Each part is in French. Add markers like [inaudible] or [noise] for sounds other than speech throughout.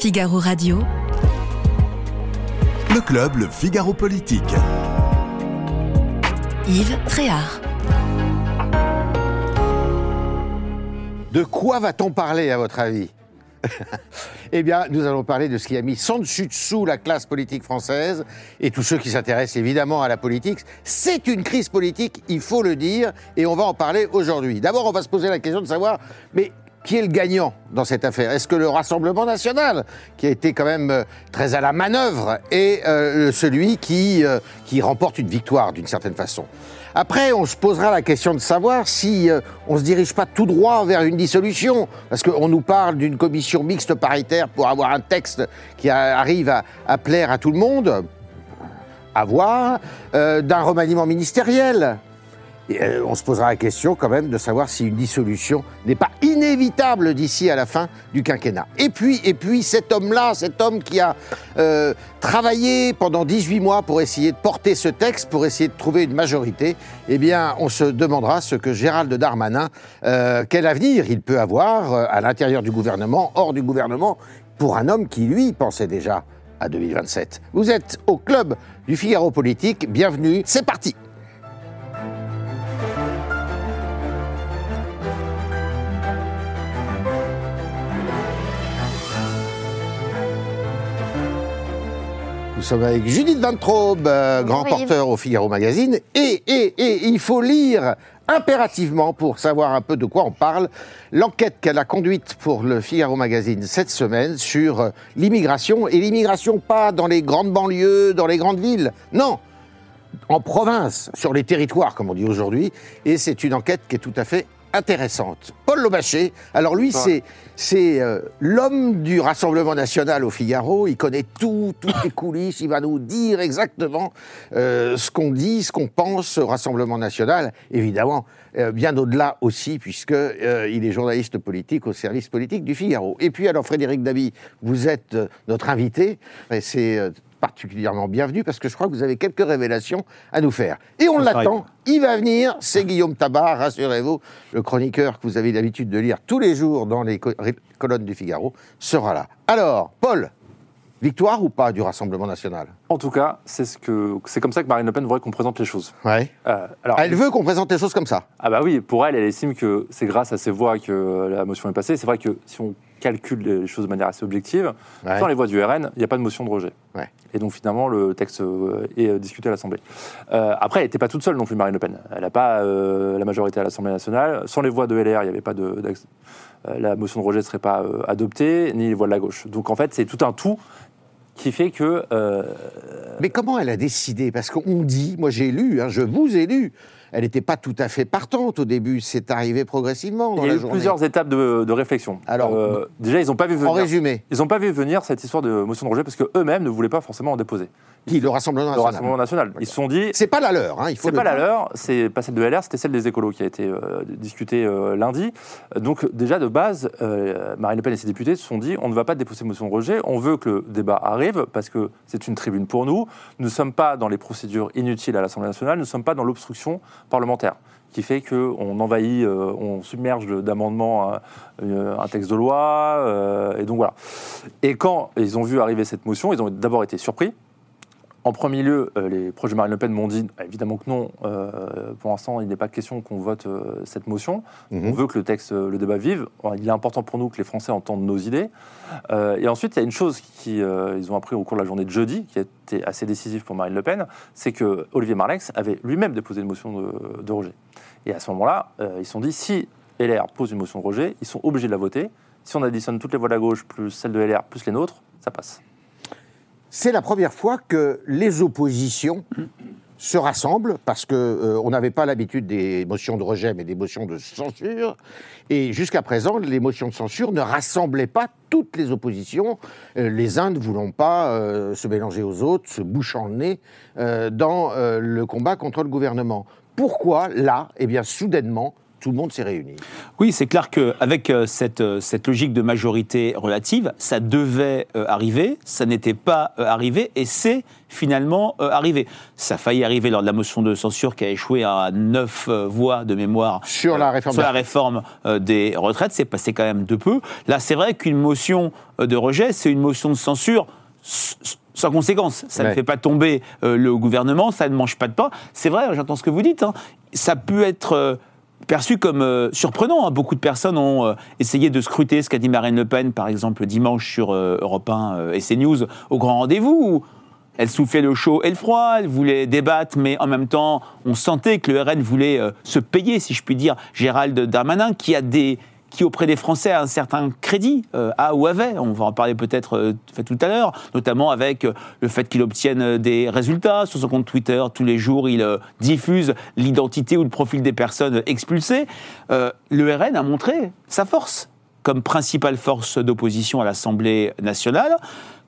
Figaro Radio. Le club, le Figaro Politique. Yves Tréhard. De quoi va-t-on parler, à votre avis? [laughs] Eh bien, nous allons parler de ce qui a mis sans dessus dessous la classe politique française et tous ceux qui s'intéressent évidemment à la politique. C'est une crise politique, il faut le dire, et on va en parler aujourd'hui. D'abord, on va se poser la question de savoir, mais qui est le gagnant dans cette affaire Est-ce que le Rassemblement national, qui a été quand même euh, très à la manœuvre, est euh, celui qui, euh, qui remporte une victoire d'une certaine façon? Après, on se posera la question de savoir si on ne se dirige pas tout droit vers une dissolution, parce qu'on nous parle d'une commission mixte paritaire pour avoir un texte qui arrive à, à plaire à tout le monde, à voir, d'un remaniement ministériel. Euh, on se posera la question quand même de savoir si une dissolution n'est pas inévitable d'ici à la fin du quinquennat. Et puis, et puis cet homme-là, cet homme qui a euh, travaillé pendant 18 mois pour essayer de porter ce texte, pour essayer de trouver une majorité, eh bien, on se demandera ce que Gérald Darmanin, euh, quel avenir il peut avoir à l'intérieur du gouvernement, hors du gouvernement, pour un homme qui, lui, pensait déjà à 2027. Vous êtes au club du Figaro Politique, bienvenue, c'est parti Nous sommes avec Judith Van Traub, euh, grand porteur au Figaro Magazine. Et, et, et il faut lire impérativement, pour savoir un peu de quoi on parle, l'enquête qu'elle a conduite pour le Figaro Magazine cette semaine sur euh, l'immigration. Et l'immigration pas dans les grandes banlieues, dans les grandes villes. Non, en province, sur les territoires, comme on dit aujourd'hui. Et c'est une enquête qui est tout à fait intéressante. Paul Lobaché, alors lui, c'est, c'est euh, l'homme du Rassemblement national au Figaro. Il connaît tout, toutes les coulisses. Il va nous dire exactement euh, ce qu'on dit, ce qu'on pense au Rassemblement national. Évidemment, euh, bien au-delà aussi, puisque il est journaliste politique au service politique du Figaro. Et puis, alors, Frédéric Dabi, vous êtes notre invité. Et c'est particulièrement bienvenue parce que je crois que vous avez quelques révélations à nous faire. Et on l'attend, il va venir, c'est Guillaume Tabar, rassurez-vous, le chroniqueur que vous avez l'habitude de lire tous les jours dans les colonnes du Figaro, sera là. Alors, Paul, Victoire ou pas du Rassemblement national? En tout cas, c'est ce que c'est comme ça que Marine Le Pen voudrait qu'on présente les choses. Ouais. Euh, alors, elle veut qu'on présente les choses comme ça. Ah bah oui, pour elle, elle estime que c'est grâce à ses voix que la motion est passée. C'est vrai que si on calcule les choses de manière assez objective, dans les voix du RN, il n'y a pas de motion de rejet. Et donc finalement, le texte euh, est euh, discuté à l'Assemblée. après, elle n'était pas toute seule non plus, Marine Le Pen. Elle n'a pas la majorité à l'Assemblée nationale. Sans les voix de LR, il n'y avait pas de, la motion de rejet ne serait pas adoptée, ni les voix de la gauche. Donc en fait, c'est tout un tout qui fait que... Euh, Mais comment elle a décidé? Parce qu'on dit, moi j'ai lu, hein, je vous ai lu, elle n'était pas tout à fait partante au début. C'est arrivé progressivement dans Il y a eu plusieurs étapes de, réflexion. Alors, euh, déjà, ils n'ont pas vu venir. En résumé, ils n'ont pas vu venir cette histoire de motion de rejet parce que eux-mêmes ne voulaient pas forcément en déposer. Qui Le Rassemblement national. Le Rassemblement national. Ils se sont dit. C'est pas la leur, hein, il faut. C'est pas la leur. C'est pas celle de LR, c'était celle des écolos qui a été euh, discutée euh, lundi. Donc déjà de base, Marine Le Pen et ses députés se sont dit on ne va pas déposer motion de rejet. On veut que le débat arrive parce que c'est une tribune pour nous. Nous ne sommes pas dans les procédures inutiles à l'Assemblée nationale. Nous ne sommes pas dans l'obstruction parlementaire qui fait qu'on envahit, euh, on submerge d'amendements euh, un, texte de loi. Euh, et donc voilà. Et quand ils ont vu arriver cette motion, ils ont d'abord été surpris. En premier lieu, les proches de Marine Le Pen m'ont dit évidemment que non. pour l'instant, il n'est pas question qu'on vote cette motion. Mhm. On veut que le texte, le débat vive. il est important pour nous que les Français entendent nos idées. et ensuite, il y a une chose qu'ils ont appris au cours de la journée de jeudi, qui a été assez décisive pour Marine Le Pen, c'est que Olivier Marlex avait lui-même déposé une motion de, de rejet. Et à ce moment-là, euh, ils se sont dit, si LR pose une motion de rejet, ils sont obligés de la voter. Si on additionne toutes les voix de la gauche, plus celles de LR, plus les nôtres, ça passe. C'est la première fois que les oppositions se rassemblent, parce qu'on euh, on n'avait pas l'habitude des motions de rejet, mais des motions de censure. Et jusqu'à présent, les motions de censure ne rassemblaient pas toutes les oppositions, euh, les uns ne voulant pas se mélanger aux autres, se bouchant le nez dans le combat contre le gouvernement. Pourquoi, là, eh bien, soudainement, tout le monde s'est réuni. Oui, c'est clair qu'avec cette, cette logique de majorité relative, ça devait arriver, ça n'était pas arrivé, et c'est finalement arrivé. Ça a failli arriver lors de la motion de censure qui a échoué à neuf voix de mémoire sur la réforme, sur la réforme des retraites. C'est passé quand même de peu. Là, c'est vrai qu'une motion de rejet, c'est une motion de censure sans conséquence. Ça ne fait pas tomber euh, le gouvernement, ça ne mange pas de pain. C'est vrai, j'entends ce que vous dites. Hein. Ça peut être euh, perçu comme euh, surprenant. Hein. Beaucoup de personnes ont essayé de scruter ce qu'a dit Marine Le Pen, par exemple, dimanche sur Europe 1 et CNews, au grand rendez-vous. elle soufflait le chaud et le froid, elle voulait débattre, mais en même temps, on sentait que le RN voulait se payer, si je puis dire, Gérald Darmanin, qui a des qui auprès des Français a un certain crédit, euh, a ou avait, on va en parler peut-être euh, tout à l'heure, notamment avec euh, le fait qu'il obtienne des résultats sur son compte Twitter. Tous les jours, il diffuse l'identité ou le profil des personnes expulsées. le RN a montré sa force comme principale force d'opposition à l'Assemblée nationale,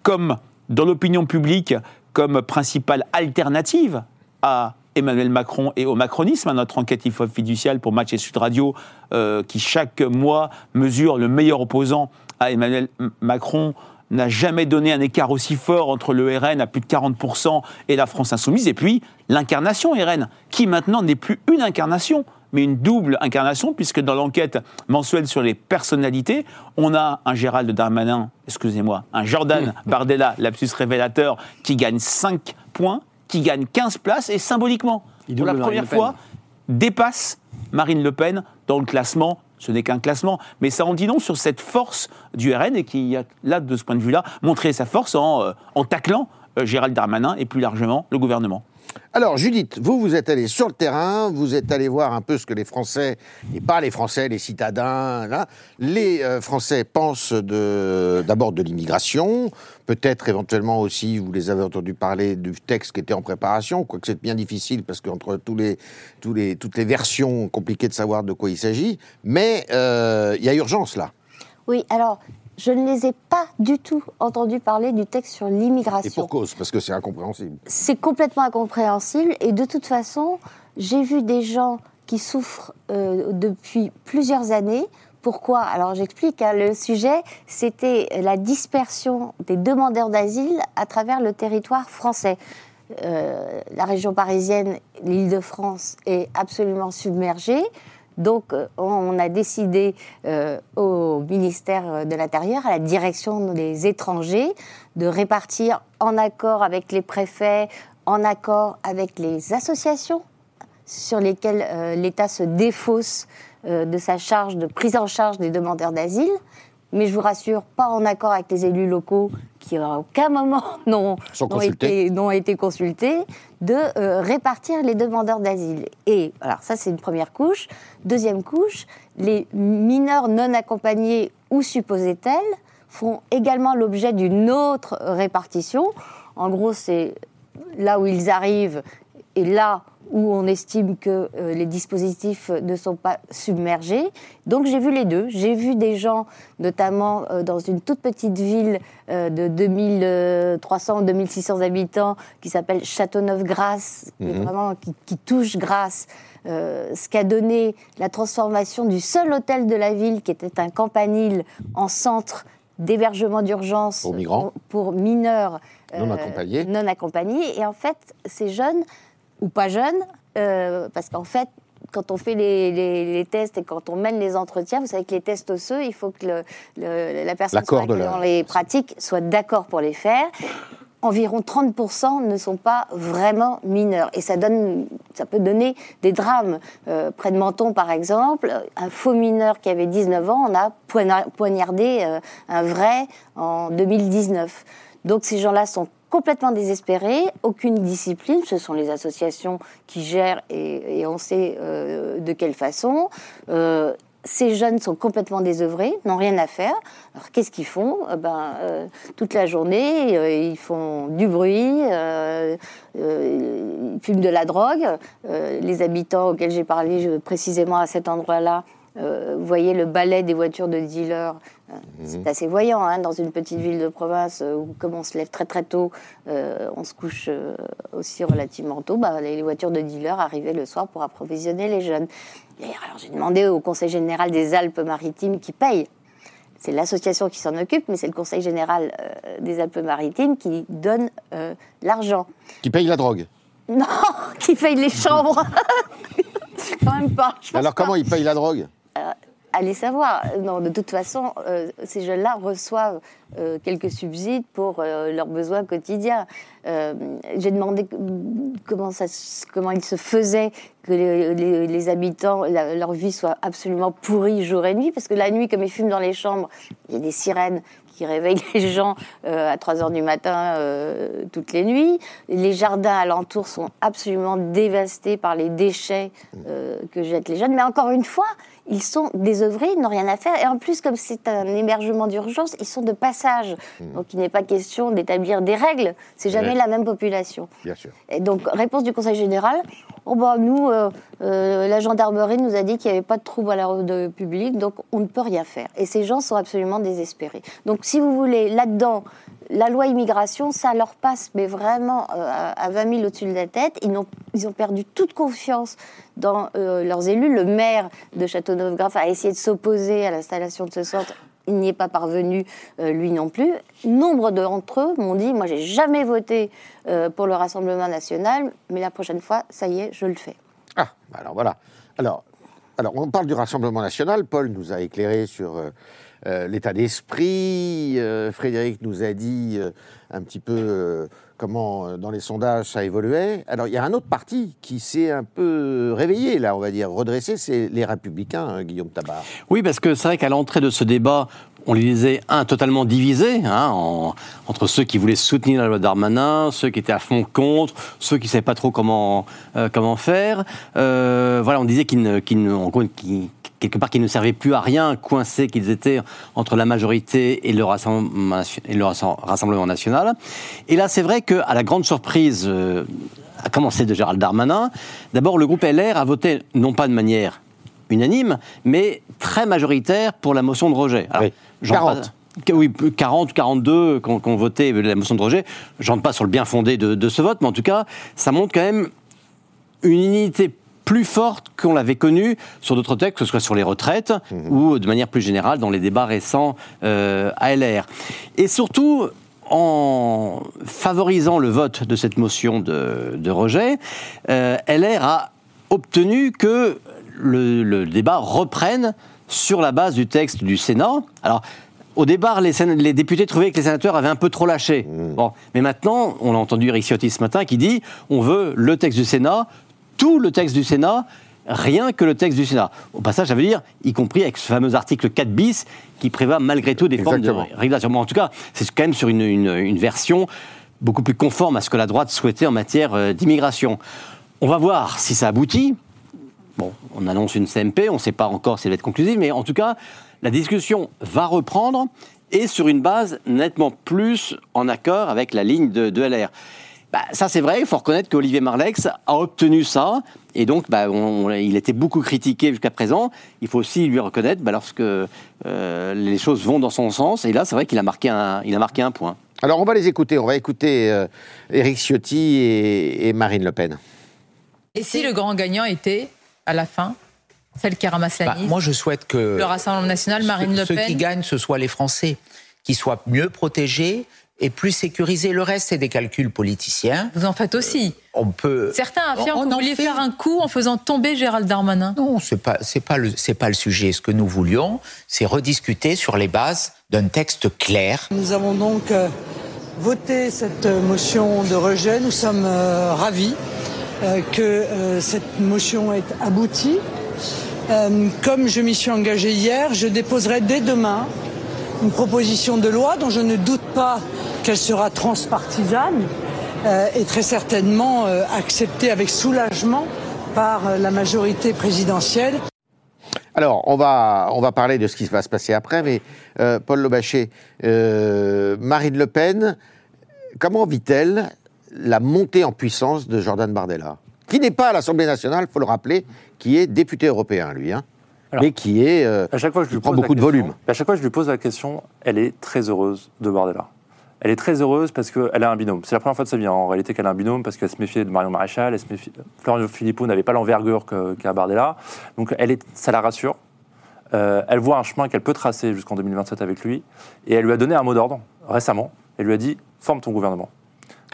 comme dans l'opinion publique, comme principale alternative à Emmanuel Macron et au macronisme, à notre enquête IFOP fiduciale pour Match et Sud Radio, euh, qui chaque mois mesure le meilleur opposant à Emmanuel Macron, n'a jamais donné un écart aussi fort entre le RN à plus de 40% et la France insoumise, et puis l'incarnation RN, qui maintenant n'est plus une incarnation, mais une double incarnation, puisque dans l'enquête mensuelle sur les personnalités, on a un Gérald Darmanin, excusez-moi, un Jordan [laughs] Bardella, lapsus révélateur, qui gagne 5 points, qui gagne 15 places et symboliquement, pour la première fois, dépasse Marine Le Pen dans le classement. Ce n'est qu'un classement, mais ça en dit non sur cette force du RN et qui a, là, de ce point de vue-là, montré sa force en, euh, en taclant Gérald Darmanin et plus largement le gouvernement. Alors, Judith, vous, vous êtes allé sur le terrain, vous êtes allé voir un peu ce que les Français, et pas les Français, les citadins, là, les euh, Français pensent d'abord de, l'immigration, peut-être éventuellement aussi, vous les avez entendu parler du texte qui était en préparation, quoique c'est bien difficile parce qu'entre tous les, tous les, toutes les versions, compliquées de savoir de quoi il s'agit, mais euh, il y a urgence là. Oui, alors je ne les ai pas du tout entendus parler du texte sur l'immigration. Et pour cause, parce que c'est incompréhensible. C'est complètement incompréhensible. Et de toute façon, j'ai vu des gens qui souffrent euh, depuis plusieurs années. Pourquoi? Alors j'explique, hein, le sujet, c'était la dispersion des demandeurs d'asile à travers le territoire français. Euh, la région parisienne, l'île de France, est absolument submergée. Donc, euh, on a décidé euh, au ministère de l'Intérieur, à la direction des étrangers, de répartir en accord avec les préfets, en accord avec les associations sur lesquelles euh, l'État se défausse de sa charge de prise en charge des demandeurs d'asile, mais je vous rassure, pas en accord avec les élus locaux qui à aucun moment [laughs] n'ont été, été, consultés, de euh, répartir les demandeurs d'asile. Et alors ça c'est une première couche. Deuxième couche, les mineurs non accompagnés ou supposés tels font également l'objet d'une autre répartition. En gros, c'est là où ils arrivent et là où on estime que euh, les dispositifs ne sont pas submergés. Donc j'ai vu les deux. J'ai vu des gens, notamment euh, dans une toute petite ville euh, de 2300 ou 2600 habitants, qui s'appelle Châteauneuf-Grasse, qui, mhm. qui, touche Grasse, ce qu'a donné la transformation du seul hôtel de la ville, qui était un campanile, en centre d'hébergement d'urgence pour, pour, mineurs non accompagnés. non accompagnés. Et en fait, ces jeunes ou pas jeunes, euh, parce qu'en fait, quand on fait les, tests et quand on mène les entretiens, vous savez que les tests osseux, il faut que la personne qui dans les pratiques soit d'accord pour les faire. Environ 30% ne sont pas vraiment mineurs. Et ça, donne, ça peut donner des drames. Euh, près de Menton, par exemple, un faux mineur qui avait 19 ans, on a poignardé euh, un vrai en 2019. Donc ces gens-là sont complètement désespérés, aucune discipline, ce sont les associations qui gèrent et, on sait euh, de quelle façon. Euh, ces jeunes sont complètement désœuvrés, n'ont rien à faire. Alors qu'est-ce qu'ils font? Eh ben, euh, Toute la journée, ils font du bruit, ils fument de la drogue. les habitants auxquels j'ai parlé précisément à cet endroit-là euh, vous voyez le balai des voitures de dealers. Euh, C'est Mhm. assez voyant hein, dans une petite ville de province euh, où, comme on se lève très très tôt, euh, on se couche euh, aussi relativement tôt. Bah, les voitures de dealers arrivaient le soir pour approvisionner les jeunes. Et alors j'ai demandé au Conseil général des Alpes-Maritimes qui paye. C'est l'association qui s'en occupe, mais c'est le Conseil général euh, des Alpes-Maritimes qui donne l'argent. Qui paye la drogue. [laughs] Non, qui paye les chambres. [laughs] Quand même pas. Alors pas. comment il paye la drogue? Allez savoir. Non, de toute façon, euh, ces jeunes-là reçoivent euh, quelques subsides pour euh, leurs besoins quotidiens. J'ai demandé comment, ça, comment il se faisait que les, habitants, leur vie soit absolument pourrie jour et nuit, parce que la nuit, comme ils fument dans les chambres, il y a des sirènes qui réveillent [laughs] les gens à 3 heures du matin toutes les nuits. Les jardins alentours sont absolument dévastés par les déchets que jettent les jeunes. Mais encore une fois, ils sont désœuvrés, ils n'ont rien à faire. Et en plus, comme c'est un hébergement d'urgence, ils sont de passage. Donc il n'est pas question d'établir des règles. C'est jamais la même population. Bien sûr. Et donc, réponse du Conseil général oh bah, nous, euh, euh, la gendarmerie nous a dit qu'il n'y avait pas de trouble à l'ordre public, donc on ne peut rien faire. Et ces gens sont absolument désespérés. Donc, si vous voulez, là-dedans, la loi immigration, ça leur passe, mais vraiment euh, à à 20 000 au-dessus de la tête. Ils ont, ils ont perdu toute confiance dans euh, leurs élus. Le maire de Châteauneuf-Graff a essayé de s'opposer à l'installation de ce centre. Il n'y est pas parvenu, euh, lui non plus. Nombre d'entre eux m'ont dit Moi, j'ai jamais voté pour le Rassemblement national, mais la prochaine fois, ça y est, je le fais. Ah, bah alors voilà. Alors, alors, on parle du Rassemblement national. Paul nous a éclairé sur euh, l'état d'esprit. Euh, Frédéric nous a dit euh, un petit peu comment, dans les sondages, ça évoluait. Alors, il y a un autre parti qui s'est un peu réveillé, là, on va dire, redressé, c'est les Républicains, hein, Guillaume Tabar. Oui, parce que c'est vrai qu'à l'entrée de ce débat, on les disait, un, totalement divisés, hein, en- entre ceux qui voulaient soutenir la loi Darmanin, ceux qui étaient à fond contre, ceux qui ne savaient pas trop comment, euh, comment faire. Euh, voilà, on disait qu'ils ne, en quelque part, qu'ils ne servaient plus à rien, coincés qu'ils étaient entre la majorité et le Rassemblement, national. Et là, c'est vrai qu'à la grande surprise, euh, à commencer de Gérald Darmanin, d'abord, le groupe LR a voté, non pas de manière unanime, mais très majoritaire pour la motion de rejet. Oui. J'en 40. passe- que- Oui, 40, 42 qui ont ont voté la motion de rejet. Je rentre pas sur le bien fondé de, de ce vote, mais en tout cas, ça montre quand même une unité plus forte qu'on l'avait connue sur d'autres textes, que ce soit sur les retraites ou de manière plus générale dans les débats récents euh, à LR. Et surtout, en favorisant le vote de cette motion de, de rejet, euh, LR a obtenu que le, le débat reprenne sur la base du texte du Sénat. Alors, au départ, les, députés trouvaient que les sénateurs avaient un peu trop lâché. Bon, mais maintenant, on a entendu Eric Ciotti ce matin qui dit on veut le texte du Sénat, tout le texte du Sénat, rien que le texte du Sénat. Au passage, ça veut dire, y compris avec ce fameux article 4 bis qui prévoit malgré tout des Exactement. formes de régulation. Bon, en tout cas, c'est quand même sur une, une- une version beaucoup plus conforme à ce que la droite souhaitait en matière euh, d'immigration. On va voir si ça aboutit. Bon, on annonce une CMP, on ne sait pas encore si elle va être conclusive, mais en tout cas, la discussion va reprendre et sur une base nettement plus en accord avec la ligne de, de LR. Bah, ça, c'est vrai, il faut reconnaître qu'Olivier Marlex a obtenu ça, et donc bah, on- on- il était beaucoup critiqué jusqu'à présent. Il faut aussi lui reconnaître bah, lorsque euh, les choses vont dans son sens, et là, c'est vrai qu'il a, marqué un- il a marqué un point. Alors, on va les écouter. On va écouter euh, Éric Ciotti et, et Marine Le Pen. Et si le grand gagnant était, à la fin, celle qui ramasse la Bah, moi, je souhaite que Le Rassemblement national, Marine ceux, Le ceux Pen qui gagnent, ce soient les Français, qui soient mieux protégés et plus sécurisés. Le reste, c'est des calculs politiciens. Vous en faites aussi. On peut. Certains affirment que vous en vouliez fait. faire un coup en faisant tomber Gérald Darmanin. Non, c'est pas, c'est pas le, c'est pas le sujet. Ce que nous voulions, c'est rediscuter sur les bases d'un texte clair. Nous avons donc euh, voté cette euh, motion de rejet. Nous sommes euh, ravis euh, que euh, cette motion ait abouti. Euh, comme je m'y suis engagé hier, je déposerai dès demain une proposition de loi dont je ne doute pas qu'elle sera transpartisane euh, et très certainement euh, acceptée avec soulagement par euh, la majorité présidentielle. Alors, on va, on va parler de ce qui va se passer après, mais euh, Paul Lobachet, euh, Marine Le Pen, comment vit-elle la montée en puissance de Jordan Bardella Qui n'est pas à l'Assemblée nationale, il faut le rappeler, qui est député européen, lui. Hein Alors, mais qui est euh, À chaque fois je lui prend beaucoup de question- volume. À chaque fois je lui pose la question, elle est très heureuse de Bardella. Elle est très heureuse parce qu'elle a un binôme. C'est la première fois de sa vie, hein, en réalité, qu'elle a un binôme parce qu'elle se méfiait de Marion Maréchal. Elle se méfiait... Florian Philippot n'avait pas l'envergure qu'a Bardella. Donc, elle est... ça la rassure. Euh, elle voit un chemin qu'elle peut tracer jusqu'en 2027 avec lui. Et elle lui a donné un mot d'ordre récemment. Elle lui a dit Forme ton gouvernement.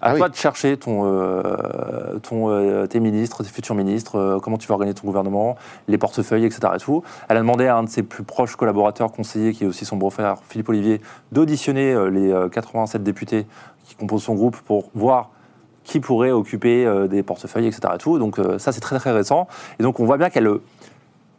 À Ah oui. toi de chercher ton, euh, ton, euh, tes ministres, tes futurs ministres, euh, comment tu vas organiser ton gouvernement, les portefeuilles, etc. Et tout. Elle a demandé à un de ses plus proches collaborateurs, conseillers, qui est aussi son beau-frère, Philippe Olivier, d'auditionner les euh, 87 députés qui composent son groupe pour voir qui pourrait occuper des portefeuilles, etc. Et tout. Donc ça, c'est très très récent. Et donc on voit bien qu'elle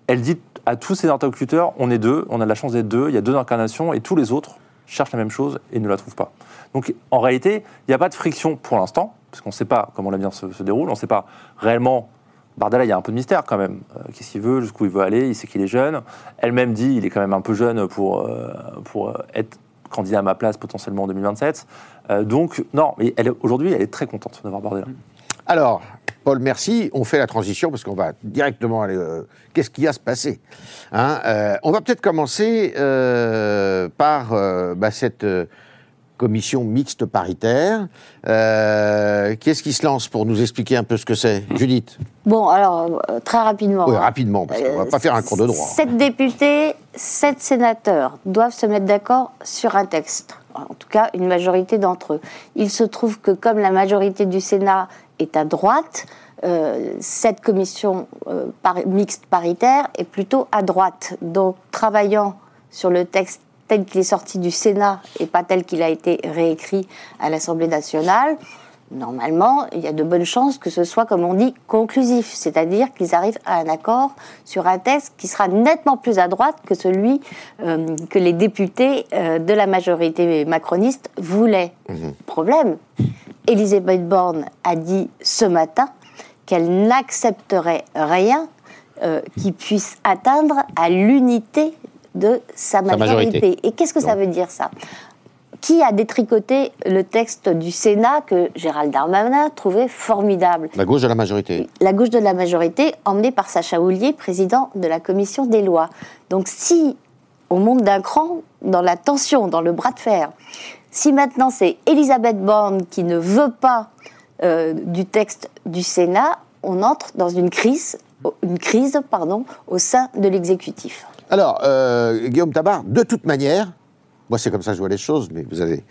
elle dit à tous ses interlocuteurs, on est deux, on a de la chance d'être deux, il y a deux incarnations, et tous les autres cherchent la même chose et ne la trouvent pas. Donc en réalité, il n'y a pas de friction pour l'instant, parce qu'on ne sait pas comment l'avenir se, se déroule, on ne sait pas réellement... Bardella, il y a un peu de mystère quand même. Euh, Qu'est-ce qu'il veut, jusqu'où il veut aller, il sait qu'il est jeune. Elle-même dit, il est quand même un peu jeune pour, euh, pour euh, être candidat à ma place potentiellement en 2027. Euh, donc, non, mais aujourd'hui, elle est très contente d'avoir Bardella. Alors, Paul, merci. On fait la transition parce qu'on va directement aller. Qu'est-ce qui va se passer Hein, On va peut-être commencer par bah, cette commission mixte paritaire. Euh, Qu'est-ce qui se lance pour nous expliquer un peu ce que c'est Judith? Bon, alors, euh, très rapidement. Oui, hein. rapidement, parce qu'on ne va pas faire un cours de droit. Sept députés, sept sénateurs doivent se mettre d'accord sur un texte. En tout cas, une majorité d'entre eux. Il se trouve que comme la majorité du Sénat est à droite, euh, cette commission euh, mixte paritaire est plutôt à droite. Donc, travaillant sur le texte tel qu'il est sorti du Sénat et pas tel qu'il a été réécrit à l'Assemblée nationale, normalement, il y a de bonnes chances que ce soit, comme on dit, conclusif, c'est-à-dire qu'ils arrivent à un accord sur un texte qui sera nettement plus à droite que celui euh, que les députés euh, de la majorité macroniste voulaient. Problème, Elisabeth Borne a dit ce matin qu'elle n'accepterait rien euh, qui puisse atteindre à l'unité de sa Sa majorité. Et qu'est-ce que ça veut dire ça? Qui a détricoté le texte du Sénat que Gérald Darmanin trouvait formidable? La gauche de la majorité. La gauche de la majorité, emmenée par Sacha Houlier, président de la commission des lois. Donc si on monte d'un cran dans la tension, dans le bras de fer, si maintenant c'est Elisabeth Borne qui ne veut pas euh, du texte du Sénat, on entre dans une crise, une crise pardon, au sein de l'exécutif. Alors, euh, Guillaume Tabar, de toute manière, moi c'est comme ça que je vois les choses, mais vous avez.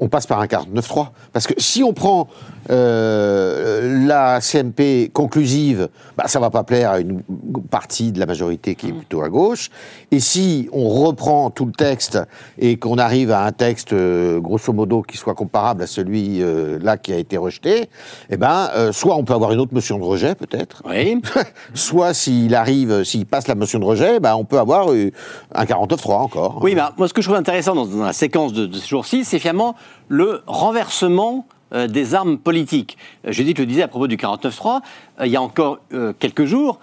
On passe par un 49-3. Parce que si on prend euh, la CMP conclusive, bah, ça ne va pas plaire à une partie de la majorité qui est plutôt à gauche. Et si on reprend tout le texte et qu'on arrive à un texte, euh, grosso modo, qui soit comparable à celui euh, qui a été rejeté, eh ben, soit on peut avoir une autre motion de rejet, peut-être. Oui. [laughs] soit s'il arrive, s'il passe la motion de rejet, bah, on peut avoir un 49-3 encore. Oui, mais moi, ce que je trouve intéressant dans, dans la séquence de, de ce jour-ci, c'est finalement le renversement euh, des armes politiques. Euh, Judith le disait à propos du 49-3, euh, il y a encore quelques jours,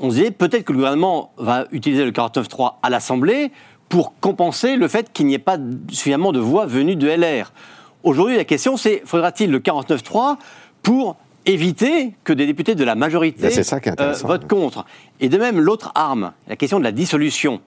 on se disait peut-être que le gouvernement va utiliser le 49-3 à l'Assemblée pour compenser le fait qu'il n'y ait pas suffisamment de voix venues de LR. Aujourd'hui, la question, c'est faudra-t-il le 49-3 pour éviter que des députés de la majorité Ben, ça qui est votent contre? Et de même, l'autre arme, la question de la dissolution.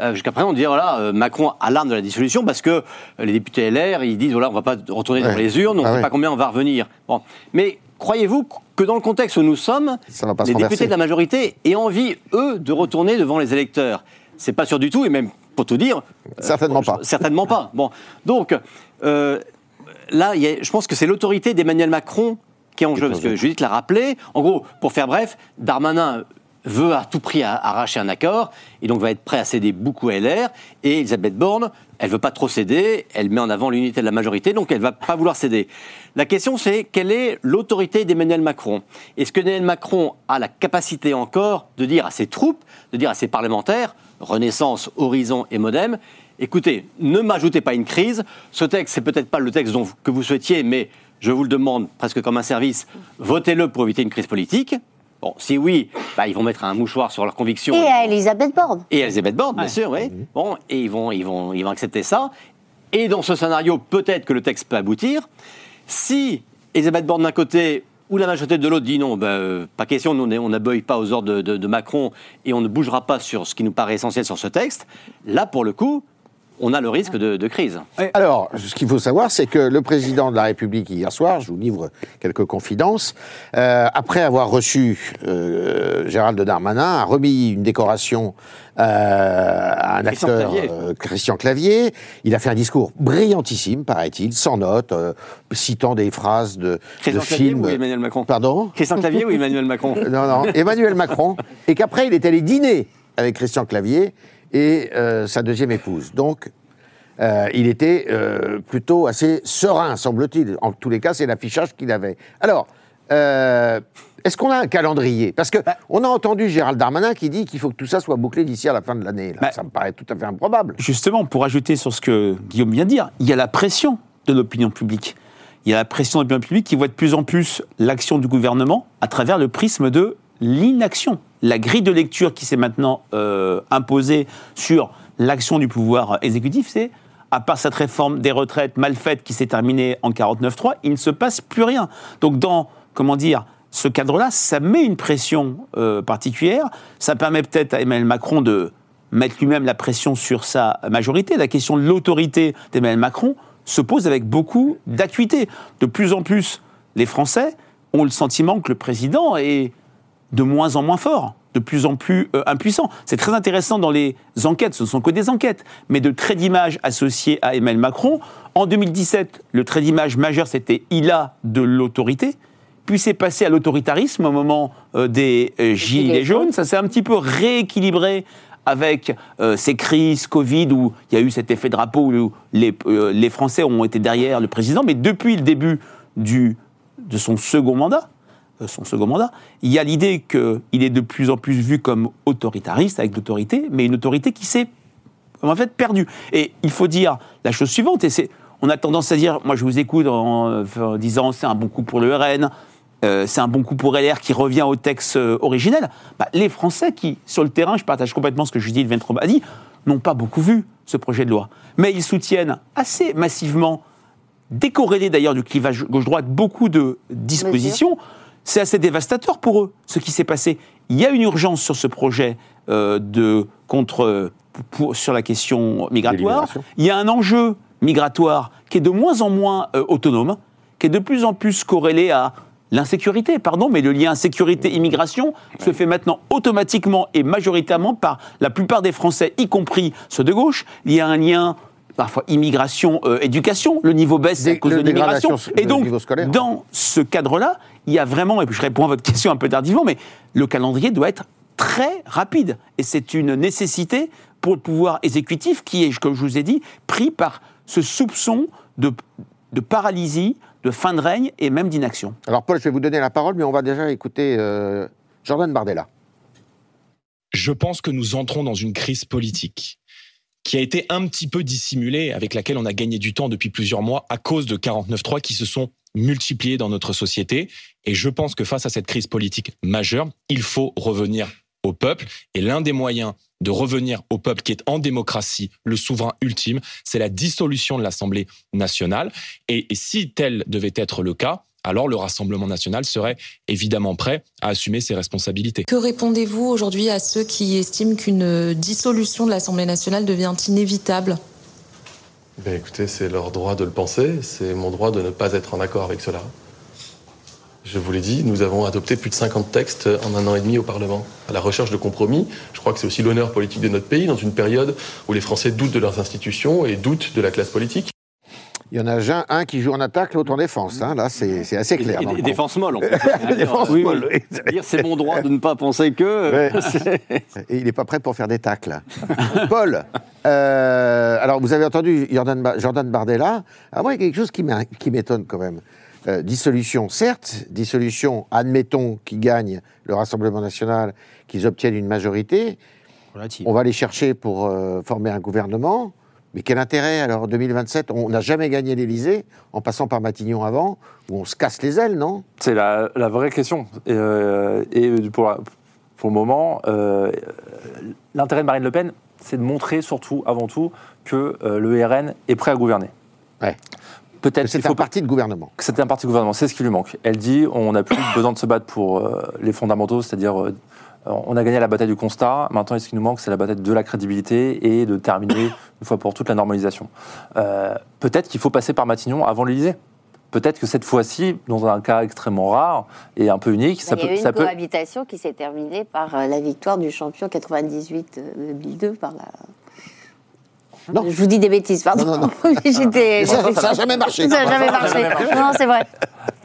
Euh, Jusqu'à présent, on dit voilà, euh, Macron a l'arme de la dissolution parce que les députés LR, ils disent voilà, on va pas retourner Ouais. dans les urnes, on ne Ah sait ouais. pas combien on va revenir. Bon. Mais croyez-vous que dans le contexte où nous sommes, les députés de la majorité aient envie, eux, de retourner devant les électeurs? C'est pas sûr du tout, et même pour tout dire. euh, Certainement pas. Certainement pas. Bon. Donc, là, il y a- je pense que c'est l'autorité d'Emmanuel Macron qui est en jeu, parce que Judith l'a rappelé. En gros, pour faire bref, Darmanin veut à tout prix arracher un accord, et donc va être prêt à céder beaucoup à LR, et Elisabeth Borne, elle veut pas trop céder, elle met en avant l'unité de la majorité, donc elle va pas vouloir céder. La question c'est, quelle est l'autorité d'Emmanuel Macron? Est-ce que Emmanuel Macron a la capacité encore de dire à ses troupes, de dire à ses parlementaires, Renaissance, Horizon et Modem, écoutez, ne m'ajoutez pas une crise, ce texte c'est peut-être pas le texte que vous souhaitiez, mais je vous le demande presque comme un service, votez-le pour éviter une crise politique. Bon, si oui, bah, ils vont mettre un mouchoir sur leurs convictions. Et à Elisabeth Borne. Et Elisabeth Borne, bien sûr, oui. Bon, et ils vont, ils, vont, ils vont accepter ça. Et dans ce scénario, peut-être que le texte peut aboutir. Si Elisabeth Borne d'un côté ou la majorité de l'autre dit non, ben, euh, pas question, nous, on n'abeuille pas aux ordres de, de- de Macron et on ne bougera pas sur ce qui nous paraît essentiel sur ce texte, là, pour le coup, on a le risque de, de crise. Alors, ce qu'il faut savoir, c'est que le président de la République, hier soir, je vous livre quelques confidences, euh, après avoir reçu euh, Gérald Darmanin, a remis une décoration euh, à un Christian acteur, Clavier. euh, Christian Clavier. Il a fait un discours brillantissime, paraît-il, sans notes, euh, citant des phrases de, de Christian Clavier films. ou Emmanuel Macron? Pardon? Christian Clavier ou Emmanuel Macron? [laughs] Non, non, Emmanuel Macron, et qu'après il est allé dîner avec Christian Clavier et euh, sa deuxième épouse. Donc, euh, il était euh, plutôt assez serein, semble-t-il. En tous les cas, c'est l'affichage qu'il avait. Alors, est-ce qu'on a un calendrier? Parce que on a entendu Gérald Darmanin qui dit qu'il faut que tout ça soit bouclé d'ici à la fin de l'année. Bah, ça me paraît tout à fait improbable. Justement, pour ajouter sur ce que Guillaume vient de dire, il y a la pression de l'opinion publique. Il y a la pression de l'opinion publique qui voit de plus en plus l'action du gouvernement à travers le prisme de l'inaction. La grille de lecture qui s'est maintenant euh, imposée sur l'action du pouvoir exécutif, c'est à part cette réforme des retraites mal faite qui s'est terminée en 49.3, il ne se passe plus rien. Donc dans, comment dire, ce cadre-là, ça met une pression euh, particulière. Ça permet peut-être à Emmanuel Macron de mettre lui-même la pression sur sa majorité. La question de l'autorité d'Emmanuel Macron se pose avec beaucoup d'acuité. De plus en plus, les Français ont le sentiment que le président est de moins en moins fort, de plus en plus euh, impuissant. C'est très intéressant dans les enquêtes, ce ne sont que des enquêtes, mais de traits d'image associés à Emmanuel Macron. En 2017, le trait d'image majeur, c'était il a de l'autorité. Puis c'est passé à l'autoritarisme au moment euh, des euh, Gilets jaunes. Ça s'est un petit peu rééquilibré avec euh, ces crises Covid où il y a eu cet effet drapeau où les, euh, les Français ont été derrière le président. Mais depuis le début du, de son second mandat, son second mandat, il y a l'idée qu'il est de plus en plus vu comme autoritariste avec l'autorité, mais une autorité qui s'est en fait perdue. Et il faut dire la chose suivante, et c'est, on a tendance à dire, moi je vous écoute en, euh, disant c'est un bon coup pour le RN, euh, c'est un bon coup pour LR qui revient au texte euh, originel. Bah, les Français qui, sur le terrain, je partage complètement ce que Judith Ventroba a dit, n'ont pas beaucoup vu ce projet de loi. Mais ils soutiennent assez massivement, décorrélés d'ailleurs du clivage gauche-droite, beaucoup de dispositions. C'est assez dévastateur pour eux, ce qui s'est passé. Il y a une urgence sur ce projet euh, de contre pour- sur la question migratoire. Il y a un enjeu migratoire qui est de moins en moins euh, autonome, qui est de plus en plus corrélé à l'insécurité, pardon, mais le lien sécurité-immigration se fait maintenant automatiquement et majoritairement par la plupart des Français, y compris ceux de gauche. Il y a un lien parfois immigration-éducation, le niveau baisse à cause de l'immigration. Et donc, dans ce cadre-là, il y a vraiment, et puis je réponds à votre question un peu tardivement, mais le calendrier doit être très rapide. Et c'est une nécessité pour le pouvoir exécutif qui est, comme je vous ai dit, pris par ce soupçon de, de paralysie, de fin de règne et même d'inaction. Alors Paul, je vais vous donner la parole, mais on va déjà écouter euh, Jordan Bardella. Je pense que nous entrons dans une crise politique qui a été un petit peu dissimulée, avec laquelle on a gagné du temps depuis plusieurs mois à cause de 49.3 qui se sont multipliés dans notre société. Et je pense que face à cette crise politique majeure, il faut revenir au peuple. Et l'un des moyens de revenir au peuple qui est en démocratie, le souverain ultime, c'est la dissolution de l'Assemblée nationale. Et, et si tel devait être le cas, alors le Rassemblement national serait évidemment prêt à assumer ses responsabilités. Que répondez-vous aujourd'hui à ceux qui estiment qu'une dissolution de l'Assemblée nationale devient inévitable? Ben écoutez, c'est leur droit de le penser, c'est mon droit de ne pas être en accord avec cela. Je vous l'ai dit, nous avons adopté plus de 50 textes en un an et demi au Parlement. À la recherche de compromis, je crois que c'est aussi l'honneur politique de notre pays dans une période où les Français doutent de leurs institutions et doutent de la classe politique. Il y en a un, un qui joue en attaque, l'autre en défense. hein. Là, c'est assez clair. Et, et défense molle. [laughs] Défense Oui, molle, oui. C'est mon droit de ne pas penser que. [laughs] [laughs] Et il n'est pas prêt pour faire des tacles. Paul, euh, alors vous avez entendu Jordan, Ba- Jordan Bardella? Alors moi, il y a quelque chose qui m'étonne quand même. Euh, dissolution, certes, dissolution, admettons qu'ils gagnent le Rassemblement national, qu'ils obtiennent une majorité. On va les chercher pour euh, former un gouvernement. Mais quel intérêt alors en 2027 On n'a jamais gagné l'Élysée en passant par Matignon avant, où on se casse les ailes, non? C'est la, la vraie question. Et, euh, et pour, la- pour le moment, euh, l'intérêt de Marine Le Pen, c'est de montrer surtout, avant tout, que euh, le RN est prêt à gouverner. Ouais. peut-être C'est un faut parti de gouvernement. que c'était un parti gouvernement, c'est ce qui lui manque. Elle dit on n'a plus besoin de se battre pour euh, les fondamentaux, c'est-à-dire euh, on a gagné la bataille du constat, maintenant ce qui nous manque c'est la bataille de la crédibilité et de terminer [coughs] une fois pour toutes la normalisation. Euh, Peut-être qu'il faut passer par Matignon avant l'Élysée. Peut-être que cette fois-ci, dans un cas extrêmement rare et un peu unique, ça il y a peut, eu une peut, cohabitation qui s'est terminée par euh, la victoire du champion 98-2002 par la. Non. Je vous dis des bêtises, pardon. Non, non. [laughs] Ça, ça n'a jamais marché. Ça n'a jamais marché. Non, c'est vrai.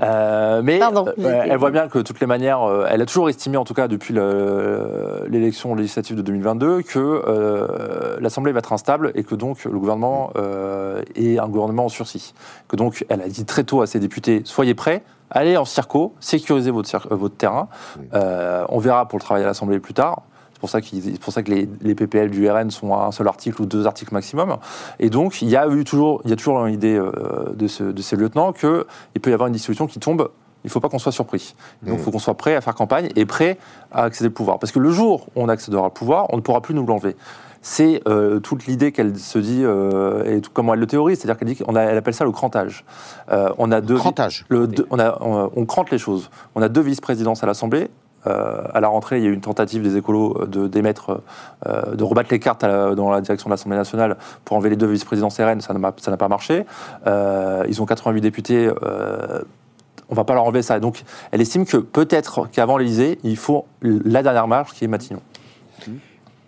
Euh, mais Pardon, euh, elle voit bien que de toutes les manières, euh, elle a toujours estimé, en tout cas depuis le- l'élection législative de 2022, que euh, l'Assemblée va être instable et que donc le gouvernement euh, est un gouvernement en sursis. Que donc elle a dit très tôt à ses députés soyez prêts. Allez en circo, sécurisez votre, votre terrain. Euh, on verra pour le travail à l'Assemblée plus tard. C'est pour ça, qu'il- c'est pour ça que les, les PPL du RN sont à un seul article ou deux articles maximum. Et donc, il y a eu toujours, il y a toujours une idée euh, de, ce- de ces lieutenants qu'il peut y avoir une dissolution qui tombe. Il ne faut pas qu'on soit surpris. Donc, il faut qu'on soit prêt à faire campagne et prêt à accéder au pouvoir. Parce que le jour où on accédera au pouvoir, on ne pourra plus nous l'enlever. C'est euh, toute l'idée qu'elle se dit euh, et tout comment elle le théorise, c'est-à-dire qu'elle dit qu'on a- elle appelle ça le crantage. Euh, on a deux, Crantage. le- deux- on, a, on, on crante les choses. On a deux vice-présidences à l'Assemblée. Euh, à la rentrée, il y a eu une tentative des écolos de d'émettre, euh, de rebattre les cartes la- dans la direction de l'Assemblée nationale pour enlever les deux vice-présidents RN. Ça n'a ça n'a pas marché. Euh, ils ont 88 députés. euh, on va pas leur enlever ça. Donc, elle estime que peut-être qu'avant l'Élysée, il faut la dernière marche qui est Matignon.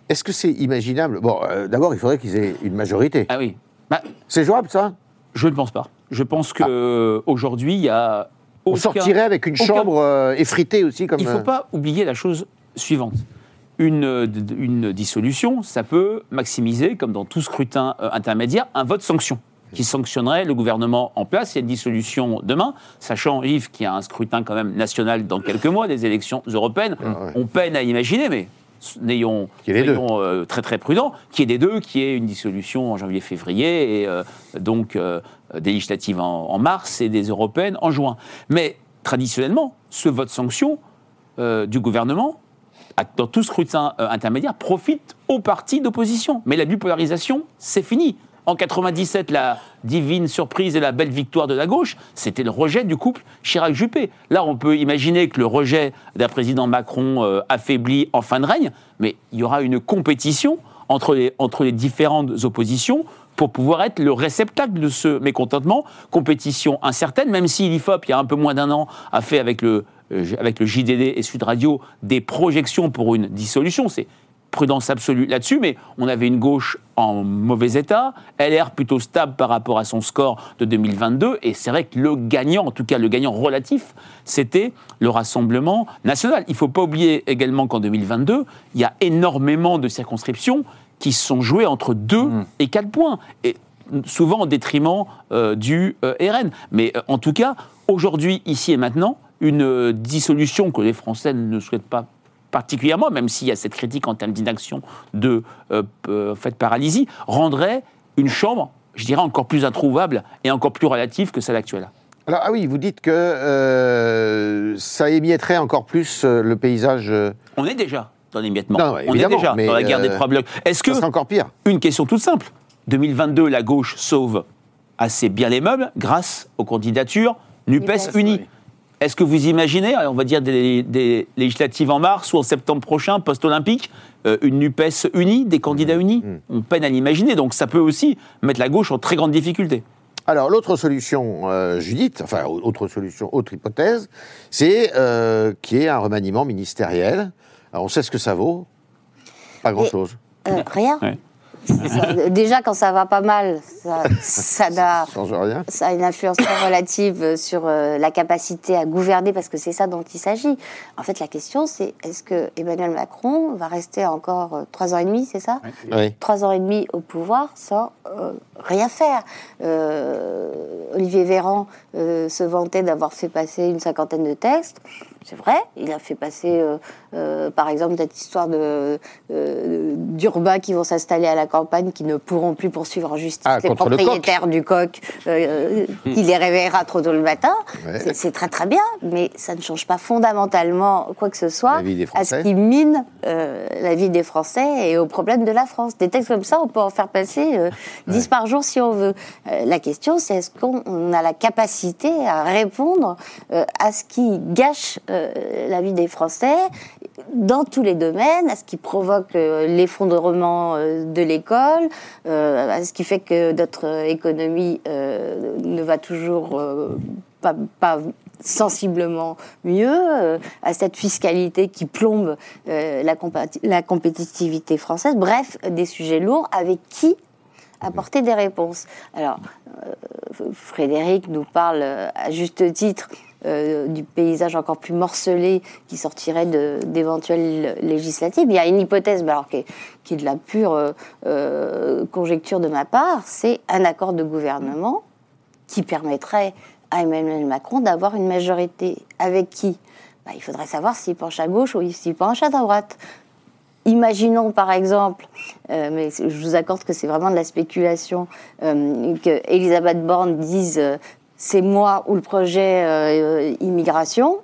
Est-ce que c'est imaginable? Bon, euh, d'abord, il faudrait qu'ils aient une majorité. Ah oui. Bah, C'est jouable, ça? je ne pense pas. Je pense que aujourd'hui il y a. On sortirait avec une aucun- chambre euh, effritée aussi, comme. Il ne faut euh, pas oublier la chose suivante. Une, dissolution, ça peut maximiser, comme dans tout scrutin euh, intermédiaire, un vote sanction qui sanctionnerait le gouvernement en place. Il y a une dissolution demain, sachant, Yves, qu'il y a un scrutin quand même national dans quelques mois, des élections européennes. On peine à imaginer, mais n'ayons euh, très très prudents, qu'il y ait des deux, qu'il y ait une dissolution en janvier-février, et euh, donc euh, des législatives en, en mars et des européennes en juin. Mais traditionnellement, ce vote sanction euh, du gouvernement, dans tout scrutin intermédiaire, profite aux partis d'opposition. Mais la bipolarisation, c'est fini. En 97, la divine surprise et la belle victoire de la gauche, c'était le rejet du couple Chirac-Juppé. Là, on peut imaginer que le rejet d'un président Macron euh, affaibli en fin de règne, mais il y aura une compétition entre les, différentes oppositions pour pouvoir être le réceptacle de ce mécontentement. Compétition incertaine, même si l'IFOP, il y a un peu moins d'un an, a fait avec le, euh, avec le JDD et Sud Radio des projections pour une dissolution. C'est prudence absolue là-dessus, mais on avait une gauche en mauvais état, LR plutôt stable par rapport à son score de 2022, et c'est vrai que le gagnant, en tout cas le gagnant relatif, c'était le Rassemblement national. Il ne faut pas oublier également qu'en 2022, il y a énormément de circonscriptions qui se sont jouées entre 2 et 4 points. Et souvent au détriment euh, du euh, RN. Mais euh, en tout cas, aujourd'hui, ici et maintenant, une dissolution que les Français ne souhaitent pas particulièrement, même s'il y a cette critique en termes d'inaction de euh, euh, fait paralysie, rendrait une chambre, je dirais, encore plus introuvable et encore plus relative que celle actuelle. Alors, ah oui, vous dites que euh, ça émietterait encore plus euh, le paysage. euh, On est déjà dans l'émiettement. Non, On est déjà mais, dans la guerre des trois blocs. Est-ce que encore pire. Une question toute simple. 2022, la gauche sauve assez bien les meubles grâce aux candidatures NUPES NUPES, unies. Est-ce que vous imaginez, on va dire des, des législatives en mars ou en septembre prochain, post-olympique, euh, une NUPES unie, des candidats unis On peine à l'imaginer, donc ça peut aussi mettre la gauche en très grande difficulté. Alors, l'autre solution, euh, Judith, enfin, autre solution, autre hypothèse, c'est euh, qu'il y ait un remaniement ministériel. Alors, on sait ce que ça vaut. Pas grand-chose. Euh, rien. Ouais. Ça- [laughs] déjà, quand ça va pas mal, ça, ça n'a- Ça change rien. ça a une influence très relative sur euh, la capacité à gouverner, parce que c'est ça dont il s'agit. En fait, la question, c'est est-ce que Emmanuel Macron va rester encore euh, trois ans et demi, c'est ça? Oui. Trois ans et demi au pouvoir sans euh, rien faire. Euh, Olivier Véran euh, se vantait d'avoir fait passer une cinquantaine de textes. C'est vrai. Il a fait passer, euh, euh, par exemple, cette histoire de, euh, d'urbains qui vont s'installer à la campagne, qui ne pourront plus poursuivre en justice Ah, les le propriétaires du coq, euh, qui les réveillera trop tôt le matin. Ouais. C'est, très très bien, mais ça ne change pas fondamentalement quoi que ce soit à ce qui mine la vie des Français et aux problèmes de la France. Des textes comme ça, on peut en faire passer euh, 10 par jour si on veut. La question, c'est est-ce qu'on on a la capacité à répondre à ce qui gâche euh, la vie des Français dans tous les domaines, à ce qui provoque euh, l'effondrement euh, de l'école, à ce qui fait que notre économie ne va toujours pas, sensiblement mieux, à cette fiscalité qui plombe la, compétitivité française. Bref, des sujets lourds avec qui apporter des réponses? Alors, Frédéric nous parle à juste titre euh, du paysage encore plus morcelé qui sortirait d'éventuelles législatives. Il y a une hypothèse, alors, qui, est, de la pure euh, euh, conjecture de ma part, c'est un accord de gouvernement qui permettrait à Emmanuel Macron d'avoir une majorité. Avec qui? Bah, Il faudrait savoir s'il penche à gauche ou s'il penche à droite. Imaginons par exemple, mais je vous accorde que c'est vraiment de la spéculation, que Elisabeth Borne dise c'est moi ou le projet euh, immigration,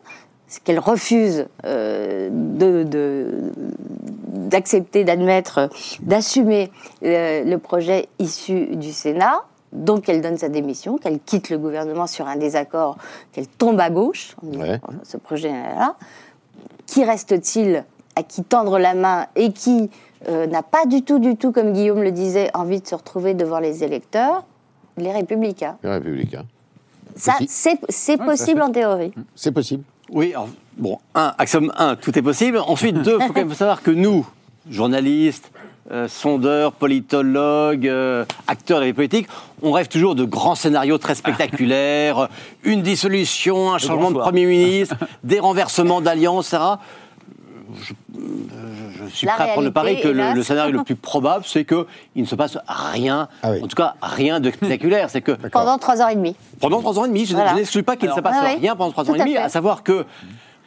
c'est qu'elle refuse euh, de- de- d'accepter, d'admettre, d'assumer euh, le projet issu du Sénat. Donc qu'elle donne sa démission, qu'elle quitte le gouvernement sur un désaccord, qu'elle tombe à gauche, Ouais. ce projet-là. Qui reste-t-il à qui tendre la main et qui euh, n'a pas du tout, du tout, comme Guillaume le disait, envie de se retrouver devant les électeurs? Les Républicains. Les Républicains. Ça, c'est possible en théorie. C'est possible. Oui, alors, bon, un, axiome 1, tout est possible. Ensuite, deux, il faut quand même savoir que nous, journalistes, euh, sondeurs, politologues, euh, acteurs de la vie politique, on rêve toujours de grands scénarios très spectaculaires, euh, [laughs] une dissolution, un changement de. Premier ministre, des renversements d'alliances, etc. Je, je suis La prêt à prendre le pari que le, scénario le [laughs] plus probable, c'est qu'il ne se passe rien, Ah oui. en tout cas rien de spectaculaire. C'est que Pendant trois heures et demie. pendant trois ans et demi, je, Voilà. je n'exclus pas qu'il ne se passe Ah oui, rien pendant trois ans tout et à demi, fait. à savoir que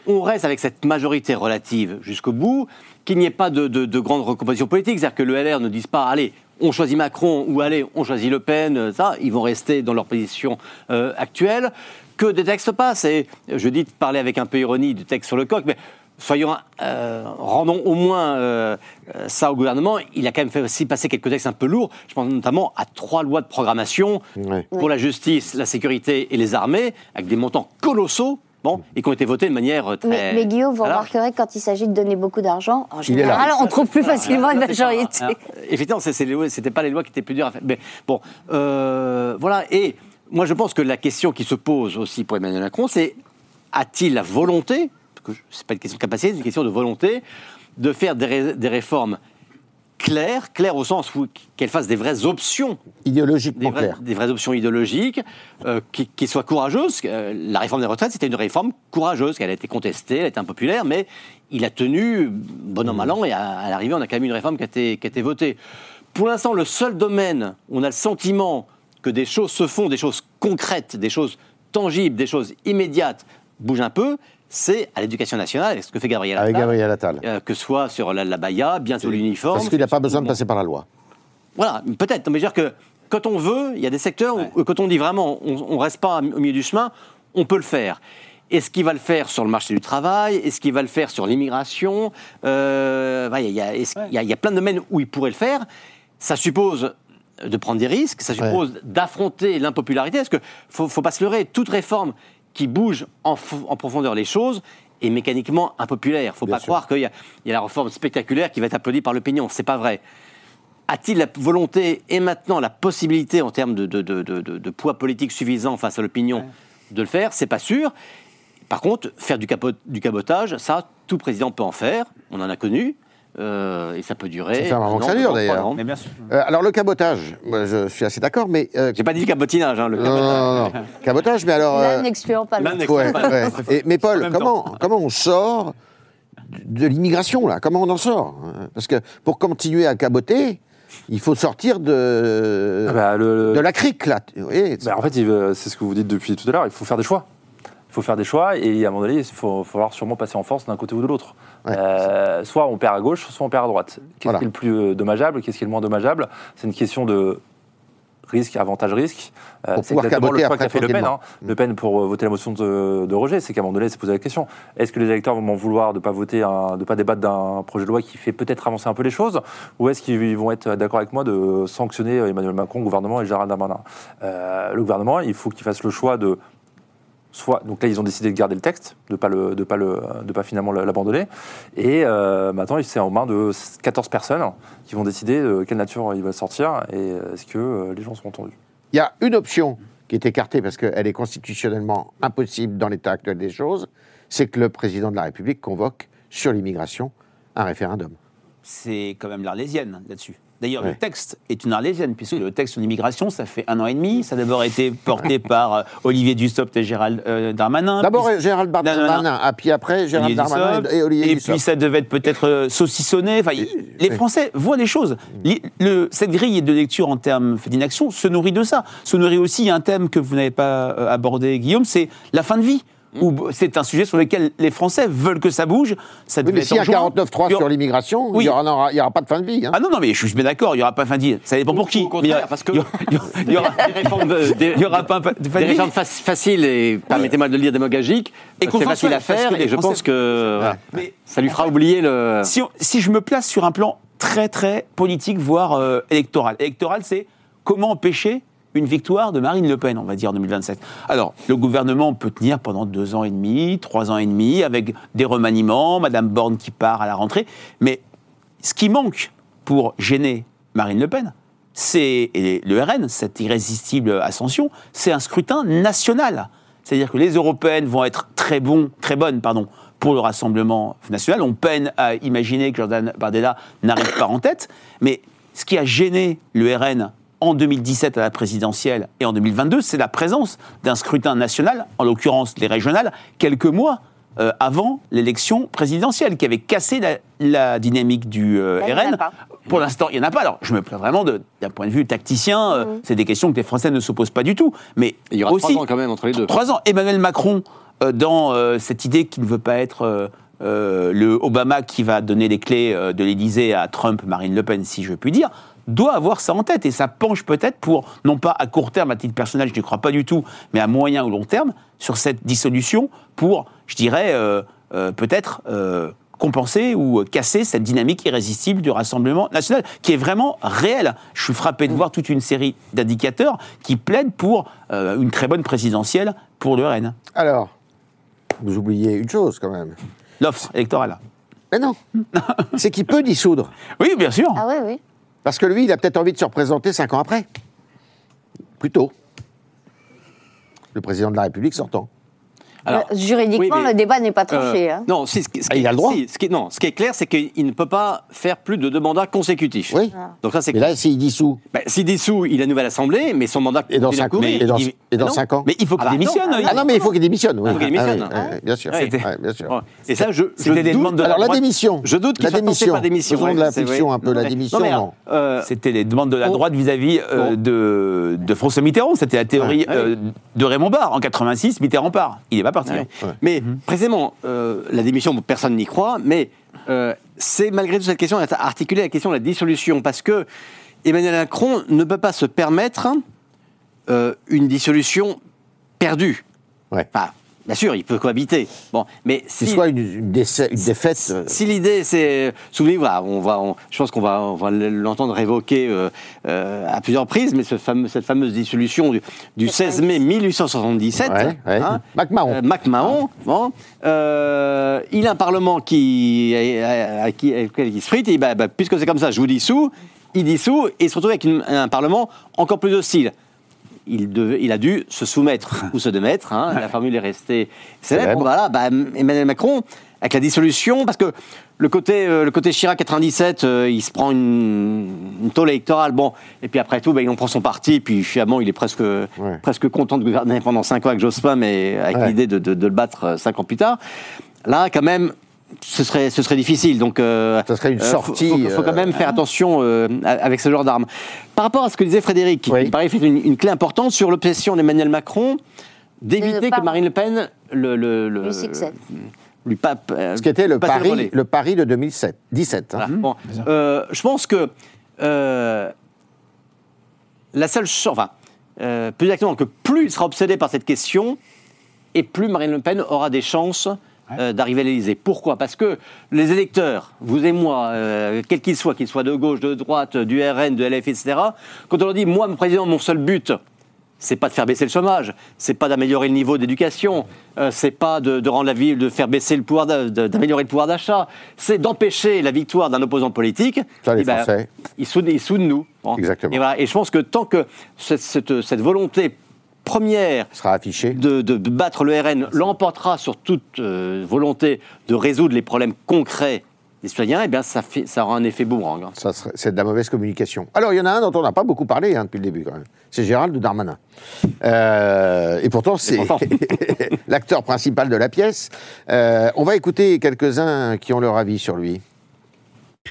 on reste avec cette majorité relative jusqu'au bout, qu'il n'y ait pas de, de, de grande recomposition politique, c'est-à-dire que le LR ne dise pas, allez, on choisit Macron ou allez, on choisit Le Pen, ça, ils vont rester dans leur position euh, actuelle, que des textes passent. Et je dis de parler avec un peu ironie du texte sur le coq, mais soyons, euh, rendons au moins euh, euh, ça au gouvernement. Il a quand même fait aussi passer quelques textes un peu lourds. Je pense notamment à trois lois de programmation Ouais. pour la justice, la sécurité et les armées, avec des montants colossaux, bon, et qui ont été votés de manière très. Mais, mais Guillaume, vous remarquerez que quand il s'agit de donner beaucoup d'argent, en général, on trouve plus facilement une majorité. Alors, effectivement, c'était pas les lois qui étaient plus dures à faire. Mais bon, euh, voilà. Et moi, je pense que la question qui se pose aussi pour Emmanuel Macron, c'est a-t-il la volonté, que c'est pas une question de capacité, c'est une question de volonté, de faire des, ré- des réformes claires, claires au sens où qu'elles fassent des vraies options des Idéologiquement vraies, clair. des vraies options idéologiques euh, qui, qui soient courageuses. Euh, la réforme des retraites, c'était une réforme courageuse, elle a été contestée, elle a été impopulaire, mais il a tenu, bon an, mal an, et à, à l'arrivée, on a quand même une réforme qui a été, qui a été votée. Pour l'instant, le seul domaine où on a le sentiment que des choses se font, des choses concrètes, des choses tangibles, des choses immédiates, bougent un peu, c'est à l'éducation nationale, avec ce que fait Gabriel Avec Attal. Gabriel Attal. Euh, que ce soit sur la, la baya, bientôt l'uniforme. Parce qu'il n'a pas besoin de passer par la loi. Voilà, peut-être. Mais je veux dire que quand on veut, il y a des secteurs où, quand on dit vraiment, on ne reste pas au milieu du chemin, on peut le faire. Est-ce qu'il va le faire sur le marché du travail? Est-ce qu'il va le faire sur l'immigration? Euh, Il y, a- est-ce- il y a- il y a plein de domaines où il pourrait le faire. Ça suppose de prendre des risques, ça suppose d'affronter l'impopularité. Parce qu'il ne faut, pas se leurrer, toute réforme qui bouge en, profondeur les choses est mécaniquement impopulaire. Il ne faut Bien pas sûr. croire qu'il y, y a la réforme spectaculaire qui va être applaudie par l'opinion. Ce n'est pas vrai a-t-il la volonté et maintenant la possibilité en termes de, de- de- de- de- de poids politique suffisant face à l'opinion de le faire? C'est pas sûr. Par contre, faire du, capot- du cabotage, ça, tout président peut en faire. On en a connu. Euh, et ça peut durer. Ça fait un moment que ça dure, d'ailleurs. Euh, alors le cabotage, moi, je suis assez d'accord, mais... euh, J'ai pas dit le cabotinage. Hein, le non, non, non, non. Cabotage, mais alors... L'un euh, n'excluant pas l'autre. ouais, ouais. Et- mais Paul, comment, temps. comment on sort de l'immigration, là? Comment on en sort? Parce que pour continuer à caboter, il faut sortir de, Ah bah, le- de la crique, là. Oui, Bah, en fait, c'est ce que vous dites depuis tout à l'heure, il faut faire des choix. il faut faire des choix et à un moment donné, il faut falloir sûrement passer en force d'un côté ou de l'autre. Euh, soit on perd à gauche, soit on perd à droite. Qu'est-ce Voilà. qui est le plus euh, dommageable, qu'est-ce qui est le moins dommageable? C'est une question de risque, avantage, risque. Euh, c'est exactement le choix qu'a fait Le Pen. hein. Le Pen pour voter la motion de, de rejet, c'est qu'à un moment donné, il s'est posé la question est-ce que les électeurs vont m'en vouloir de ne pas voter, un- de pas débattre d'un projet de loi qui fait peut-être avancer un peu les choses, ou est-ce qu'ils vont être d'accord avec moi de sanctionner Emmanuel Macron, le gouvernement et Gérald Darmanin? Euh, Le gouvernement, il faut qu'il fasse le choix de soit donc là ils ont décidé de garder le texte, de pas le, de pas le, de pas finalement l'abandonner, et euh, maintenant c'est en main de 14 personnes qui vont décider de quelle nature il va sortir et euh, est-ce que euh, les gens seront entendus. Il y a une option qui est écartée parce qu'elle est constitutionnellement impossible dans l'état actuel des choses, c'est que le président de la République convoque sur l'immigration un référendum. C'est quand même l'arlésienne là-dessus. D'ailleurs, Ouais. le texte est une arlésienne, puisque le texte sur l'immigration, ça fait un an et demi. Ça a d'abord été porté [laughs] par euh, Olivier Dussopt et Gérald euh, Darmanin. D'abord Puis- Gérald. Darmanin, ah, puis après Gérald Olivier Darmanin Dussopt, et Olivier Et Dussopt. puis ça devait être peut-être euh, saucissonné. Enfin, y- les Français voient les choses. Le- cette grille de lecture en termes d'inaction se nourrit de ça. Se nourrit aussi un thème que vous n'avez pas abordé, Guillaume, c'est la fin de vie. Où c'est un sujet sur lequel les Français veulent que ça bouge. Ça Oui, devait mais s'il y a en juin. 49.3 Il y aura- sur l'immigration, Oui. il n'y aura, pas de fin de vie. hein. Ah non, non, mais je suis bien d'accord, il n'y aura pas de fin de vie. Ça dépend pour qui. Au contraire, Mais il y aura- parce que- il y aura- des réformes, euh, des- [laughs] il y aura pas de fin de des réformes fac- faciles et, permettez-moi de le dire, démagogiques, Et c'est facile à faire et je pense que voilà, Mais- ça lui fera oublier le... si, on- si je me place sur un plan très très politique, voire euh, électoral. Électoral, c'est comment empêcher une victoire de Marine Le Pen, on va dire, en 2027. Alors, le gouvernement peut tenir pendant deux ans et demi, trois ans et demi, avec des remaniements, Madame Borne qui part à la rentrée, mais ce qui manque pour gêner Marine Le Pen, c'est, le RN, cette irrésistible ascension, c'est un scrutin national. C'est-à-dire que les européennes vont être très bons, très bonnes, pardon, pour le Rassemblement national. On peine à imaginer que Jordan Bardella n'arrive pas en tête, mais ce qui a gêné le RN en 2017 à la présidentielle et en 2022, c'est la présence d'un scrutin national, en l'occurrence les régionales, quelques mois euh, avant l'élection présidentielle, qui avait cassé la, la dynamique du euh, Là, il y en a RN. pas. Pour l'instant, il n'y en a pas. Alors, je me plains vraiment de- d'un point de vue tacticien. euh, C'est des questions que les Français ne se posent pas du tout. Mais Il y aura aussi, trois ans quand même entre les deux. Trois ans. Emmanuel Macron, euh, dans euh, cette idée qu'il ne veut pas être euh, euh, le Obama qui va donner les clés euh, de l'Élysée à Trump, Marine Le Pen, si je puis dire, doit avoir ça en tête. Et ça penche peut-être pour, non pas à court terme, à titre personnel, je n'y crois pas du tout, mais à moyen ou long terme, sur cette dissolution pour, je dirais, euh, euh, peut-être. euh, compenser ou casser cette dynamique irrésistible du Rassemblement national, qui est vraiment réelle. Je suis frappé de voir toute une série d'indicateurs qui plaident pour euh, une très bonne présidentielle pour le RN. Alors, vous oubliez une chose quand même. L'offre électorale. Mais non, [laughs] c'est qu'il peut dissoudre. Oui, bien sûr. Ah oui, oui. Parce que lui, il a peut-être envie de se représenter cinq ans après. Plus tôt. Le président de la République sortant. Alors, Euh, Juridiquement, oui, mais, le débat n'est pas Euh, tranché. hein. Non, si, ce, qui- Ah, il a le droit. si, ce qui, non, ce qui est clair, c'est qu'il ne peut pas faire plus de deux mandats consécutifs. Oui. Donc ça, c'est Mais là, s'il dissout, Ben, S'il dissout, il a une nouvelle assemblée, mais son mandat et dans cinq, courir. et dans, il- et dans Ah cinq ans Mais il faut qu'il Ah bah démissionne. non, il- Ah non, mais il faut qu'il démissionne. Oui. faut qu'il démissionne. Ah oui, bien sûr. Bien. Et ça, je, je C'était les doute- demandes de la Alors, la droite. démission. Je doute qu'il La soit tenté démission. par démission. Faisons de la fiction un peu. La démission, euh, C'était les demandes de la droite vis-à-vis euh, de, de François Mitterrand. C'était la théorie euh, de Raymond Barre. En 86, Mitterrand part. Il n'est Ouais. Mais précisément, euh, la démission, personne n'y croit, mais euh, c'est malgré tout cette question à articuler la question de la dissolution, parce que Emmanuel Macron ne peut pas se permettre euh, une dissolution perdue. Ouais. Enfin, bien sûr, il peut cohabiter. Bon, mais C'est si, soit une, une une défaite. euh, si l'idée, c'est, souvenez-vous, voilà, on va, on- je pense qu'on va, on va l'entendre évoquer euh, euh, à plusieurs prises, mais ce fameux- cette fameuse dissolution du, du 16 mai 1877, Ouais, ouais. hein, MacMahon. euh, MacMahon, bon, euh, il a un parlement qui, à, à qui, avec lequel il se frite, et bah, bah, puisque c'est comme ça, je vous dissous, il dissout, et il se retrouve avec une- un parlement encore plus hostile. Il, devait- il a dû se soumettre [laughs] ou se démettre, hein, la formule est restée célèbre. Voilà, bah, Emmanuel Macron, avec la dissolution, parce que le côté, euh, le côté Chirac 97, euh, il se prend une, une tôle électorale, bon, et puis après tout, bah, il en prend son parti, puis finalement, il est presque, presque content de gouverner pendant 5 ans avec Jospin, mais avec Ouais. l'idée de, de- de le battre 5 ans plus tard. Là, quand même, ce serait, ce serait difficile. Donc, euh, Ça serait une euh, faut- sortie, Faut, faut quand euh, même faire attention euh, avec ce genre d'armes. Par rapport à ce que disait Frédéric, Oui. me paraît fait une, une clé importante sur l'obsession d'Emmanuel Macron d'éviter que Marine Le Pen le, le, le- Lui succède. lui pape, euh, Ce qui était le pari, le pari de 2007, 17. hein. Voilà. Bon, euh, je pense que euh, la seule chose, enfin, euh, plus exactement, que plus il sera obsédé par cette question, et plus Marine Le Pen aura des chances euh, d'arriver à l'Élysée. Pourquoi? Parce que les électeurs, vous et moi, euh, quels qu'ils soient, qu'ils soient de gauche, de droite, du RN, de LF, etc., quand on leur dit, moi, mon président, mon seul but, c'est pas de faire baisser le chômage, c'est pas d'améliorer le niveau d'éducation, euh, c'est pas de, de rendre la ville, de faire baisser le pouvoir, d'améliorer le pouvoir d'achat, c'est d'empêcher la victoire d'un opposant politique. Ça, les Eh ben, Français. ils soudent, ils soudent nous. Bon. Exactement. Et, voilà. Et je pense que tant que cette, cette- cette volonté première sera affichée de, de battre le RN l'emportera sur toute euh, volonté de résoudre les problèmes concrets des citoyens, eh bien ça, fait, ça aura un effet boomerang. hein. Ça serait- c'est de la mauvaise communication. Alors, il y en a un dont on n'a pas beaucoup parlé hein, depuis le début, quand même. C'est Gérald Darmanin. Euh, et pourtant, c'est [laughs] l'acteur principal de la pièce. Euh, on va écouter quelques-uns qui ont leur avis sur lui.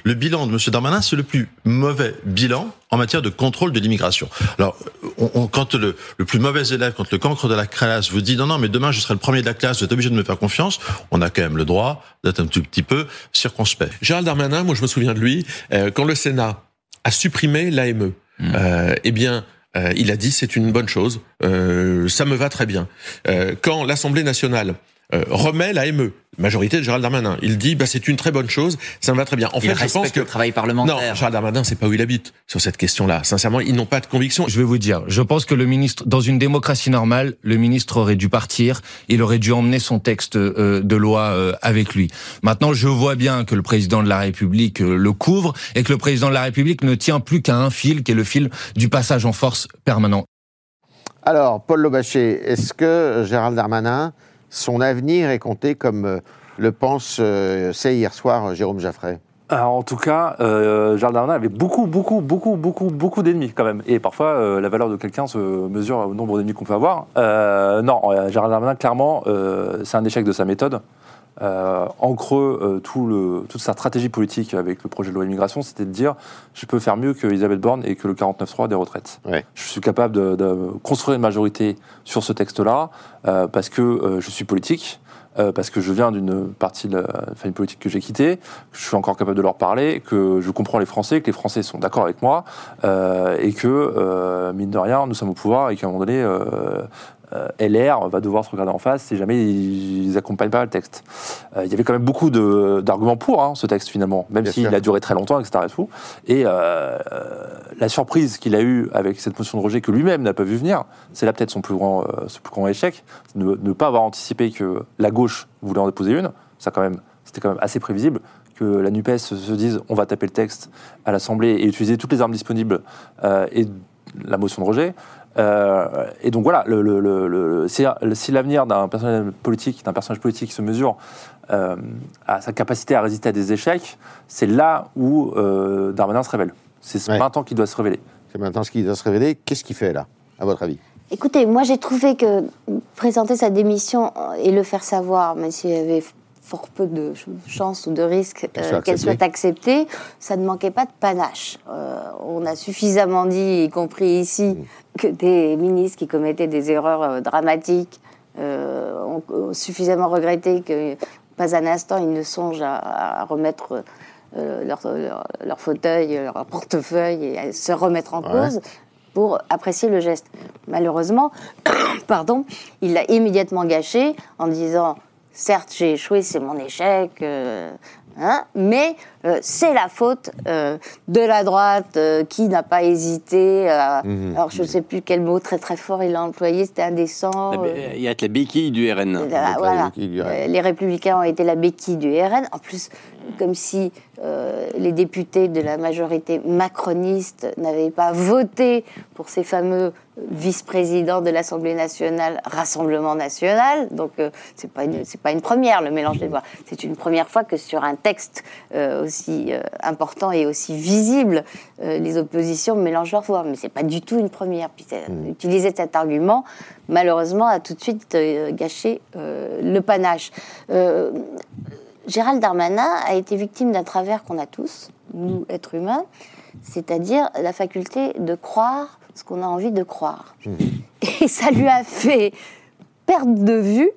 Le bilan de M. Darmanin, c'est le plus mauvais bilan en matière de contrôle de l'immigration. Alors, on, on- quand le, le plus mauvais élève, quand le cancre de la classe vous dit non, non, mais demain je serai le premier de la classe, vous êtes obligé de me faire confiance, on a quand même le droit d'être un tout petit peu circonspect. Gérald Darmanin, moi je me souviens de lui, euh, quand le Sénat a supprimé l'AME, euh, eh bien, euh, il a dit c'est une bonne chose, euh, ça me va très bien. Euh, quand l'Assemblée nationale euh, remet l'AME, majorité de Gérald Darmanin, il dit bah, c'est une très bonne chose, ça me va très bien. En Il fait, je pense que le travail parlementaire. Non, Gérald Darmanin, c'est pas où il habite sur cette question-là. Sincèrement, ils n'ont pas de conviction. Je vais vous dire, je pense que le ministre, dans une démocratie normale, le ministre aurait dû partir, il aurait dû emmener son texte euh, de loi euh, avec lui. Maintenant, je vois bien que le président de la République euh, le couvre et que le président de la République ne tient plus qu'à un fil, qui est le fil du passage en force permanent. Alors, Paul Lobaché, est-ce que Gérald Darmanin, son avenir est compté comme euh, le pense, euh, sait hier soir euh, Jérôme Jaffray en tout cas, euh, Gérald Darmanin avait beaucoup, beaucoup, beaucoup, beaucoup, beaucoup d'ennemis quand même. Et parfois, la valeur de quelqu'un se mesure au nombre d'ennemis qu'on peut avoir. Non, Gérald Darmanin, clairement, c'est un échec de sa méthode. Euh, en creux, euh, tout le, toute sa stratégie politique avec le projet de loi immigration, c'était de dire je peux faire mieux que Elisabeth Borne et que le 49.3 des retraites. Je suis capable de, de construire une majorité sur ce texte-là euh, parce que euh, je suis politique. parce que je viens d'une partie de la famille politique que j'ai quittée, que je suis encore capable de leur parler, que je comprends les Français, que les Français sont d'accord avec moi, et que, mine de rien, nous sommes au pouvoir et qu'à un moment donné, LR va devoir se regarder en face si jamais ils n'accompagnent pas le texte. Euh, il y avait quand même beaucoup d'arguments pour hein, ce texte finalement, même s'il a duré très longtemps, etc. Et, tout. et euh, euh, la surprise qu'il a eue avec cette motion de rejet que lui-même n'a pas vu venir, c'est là peut-être son plus grand, euh, son plus grand échec, ne, ne pas avoir anticipé que la gauche voulait en déposer une. Ça quand même, c'était quand même assez prévisible que la Nupes se se dise on va taper le texte à l'Assemblée et utiliser toutes les armes disponibles euh, et la motion de rejet. Euh, et donc voilà, le, le- le- le- si, si l'avenir d'un personnage politique, d'un personnage politique se mesure euh, à sa capacité à résister à des échecs, c'est là où euh, Darmanin se révèle. C'est maintenant qu'il doit se révéler. C'est maintenant ce qui doit se révéler. Qu'est-ce qu'il fait là, à votre avis? Écoutez, moi j'ai trouvé que présenter sa démission et le faire savoir, même s'il avait fort peu de ch- chances ou de risques Qu'elle euh, soit qu'elle soit acceptée. ça ne manquait pas de panache. Euh, on a suffisamment dit, y compris ici, que des ministres qui commettaient des erreurs euh, dramatiques ont, ont suffisamment regretté que pas un instant ils ne songent à, à remettre leur, leur- leur fauteuil, leur portefeuille et à se remettre en Ouais. cause pour apprécier le geste. Malheureusement, [coughs] pardon, il l'a immédiatement gâché en disant certes j'ai échoué, c'est mon échec, euh, hein, mais euh, c'est la faute euh, de la droite euh, qui n'a pas hésité. à- Mhm. Alors je ne sais plus quel mot très très fort il a employé, c'était indécent. La- euh, Il y a les béquilles du RN. voilà, voilà. Les Républicains ont été la béquille du RN. En plus, comme si euh, les députés de la majorité macroniste n'avaient pas voté pour ces fameux vice-présidents de l'Assemblée nationale, Rassemblement national. Donc, euh, c'est une, c'est pas une première le mélange des voix. C'est une première fois que sur un texte euh, aussi euh, important et aussi visible, euh, les oppositions mélangent leurs voix. Mais c'est pas du tout une première. Puis, euh, utiliser cet argument, malheureusement, a tout de suite euh, gâché euh, le panache. Euh, Gérald Darmanin a été victime d'un travers qu'on a tous, nous, êtres humains, c'est-à-dire la faculté de croire ce qu'on a envie de croire. Et ça lui a fait perdre de vue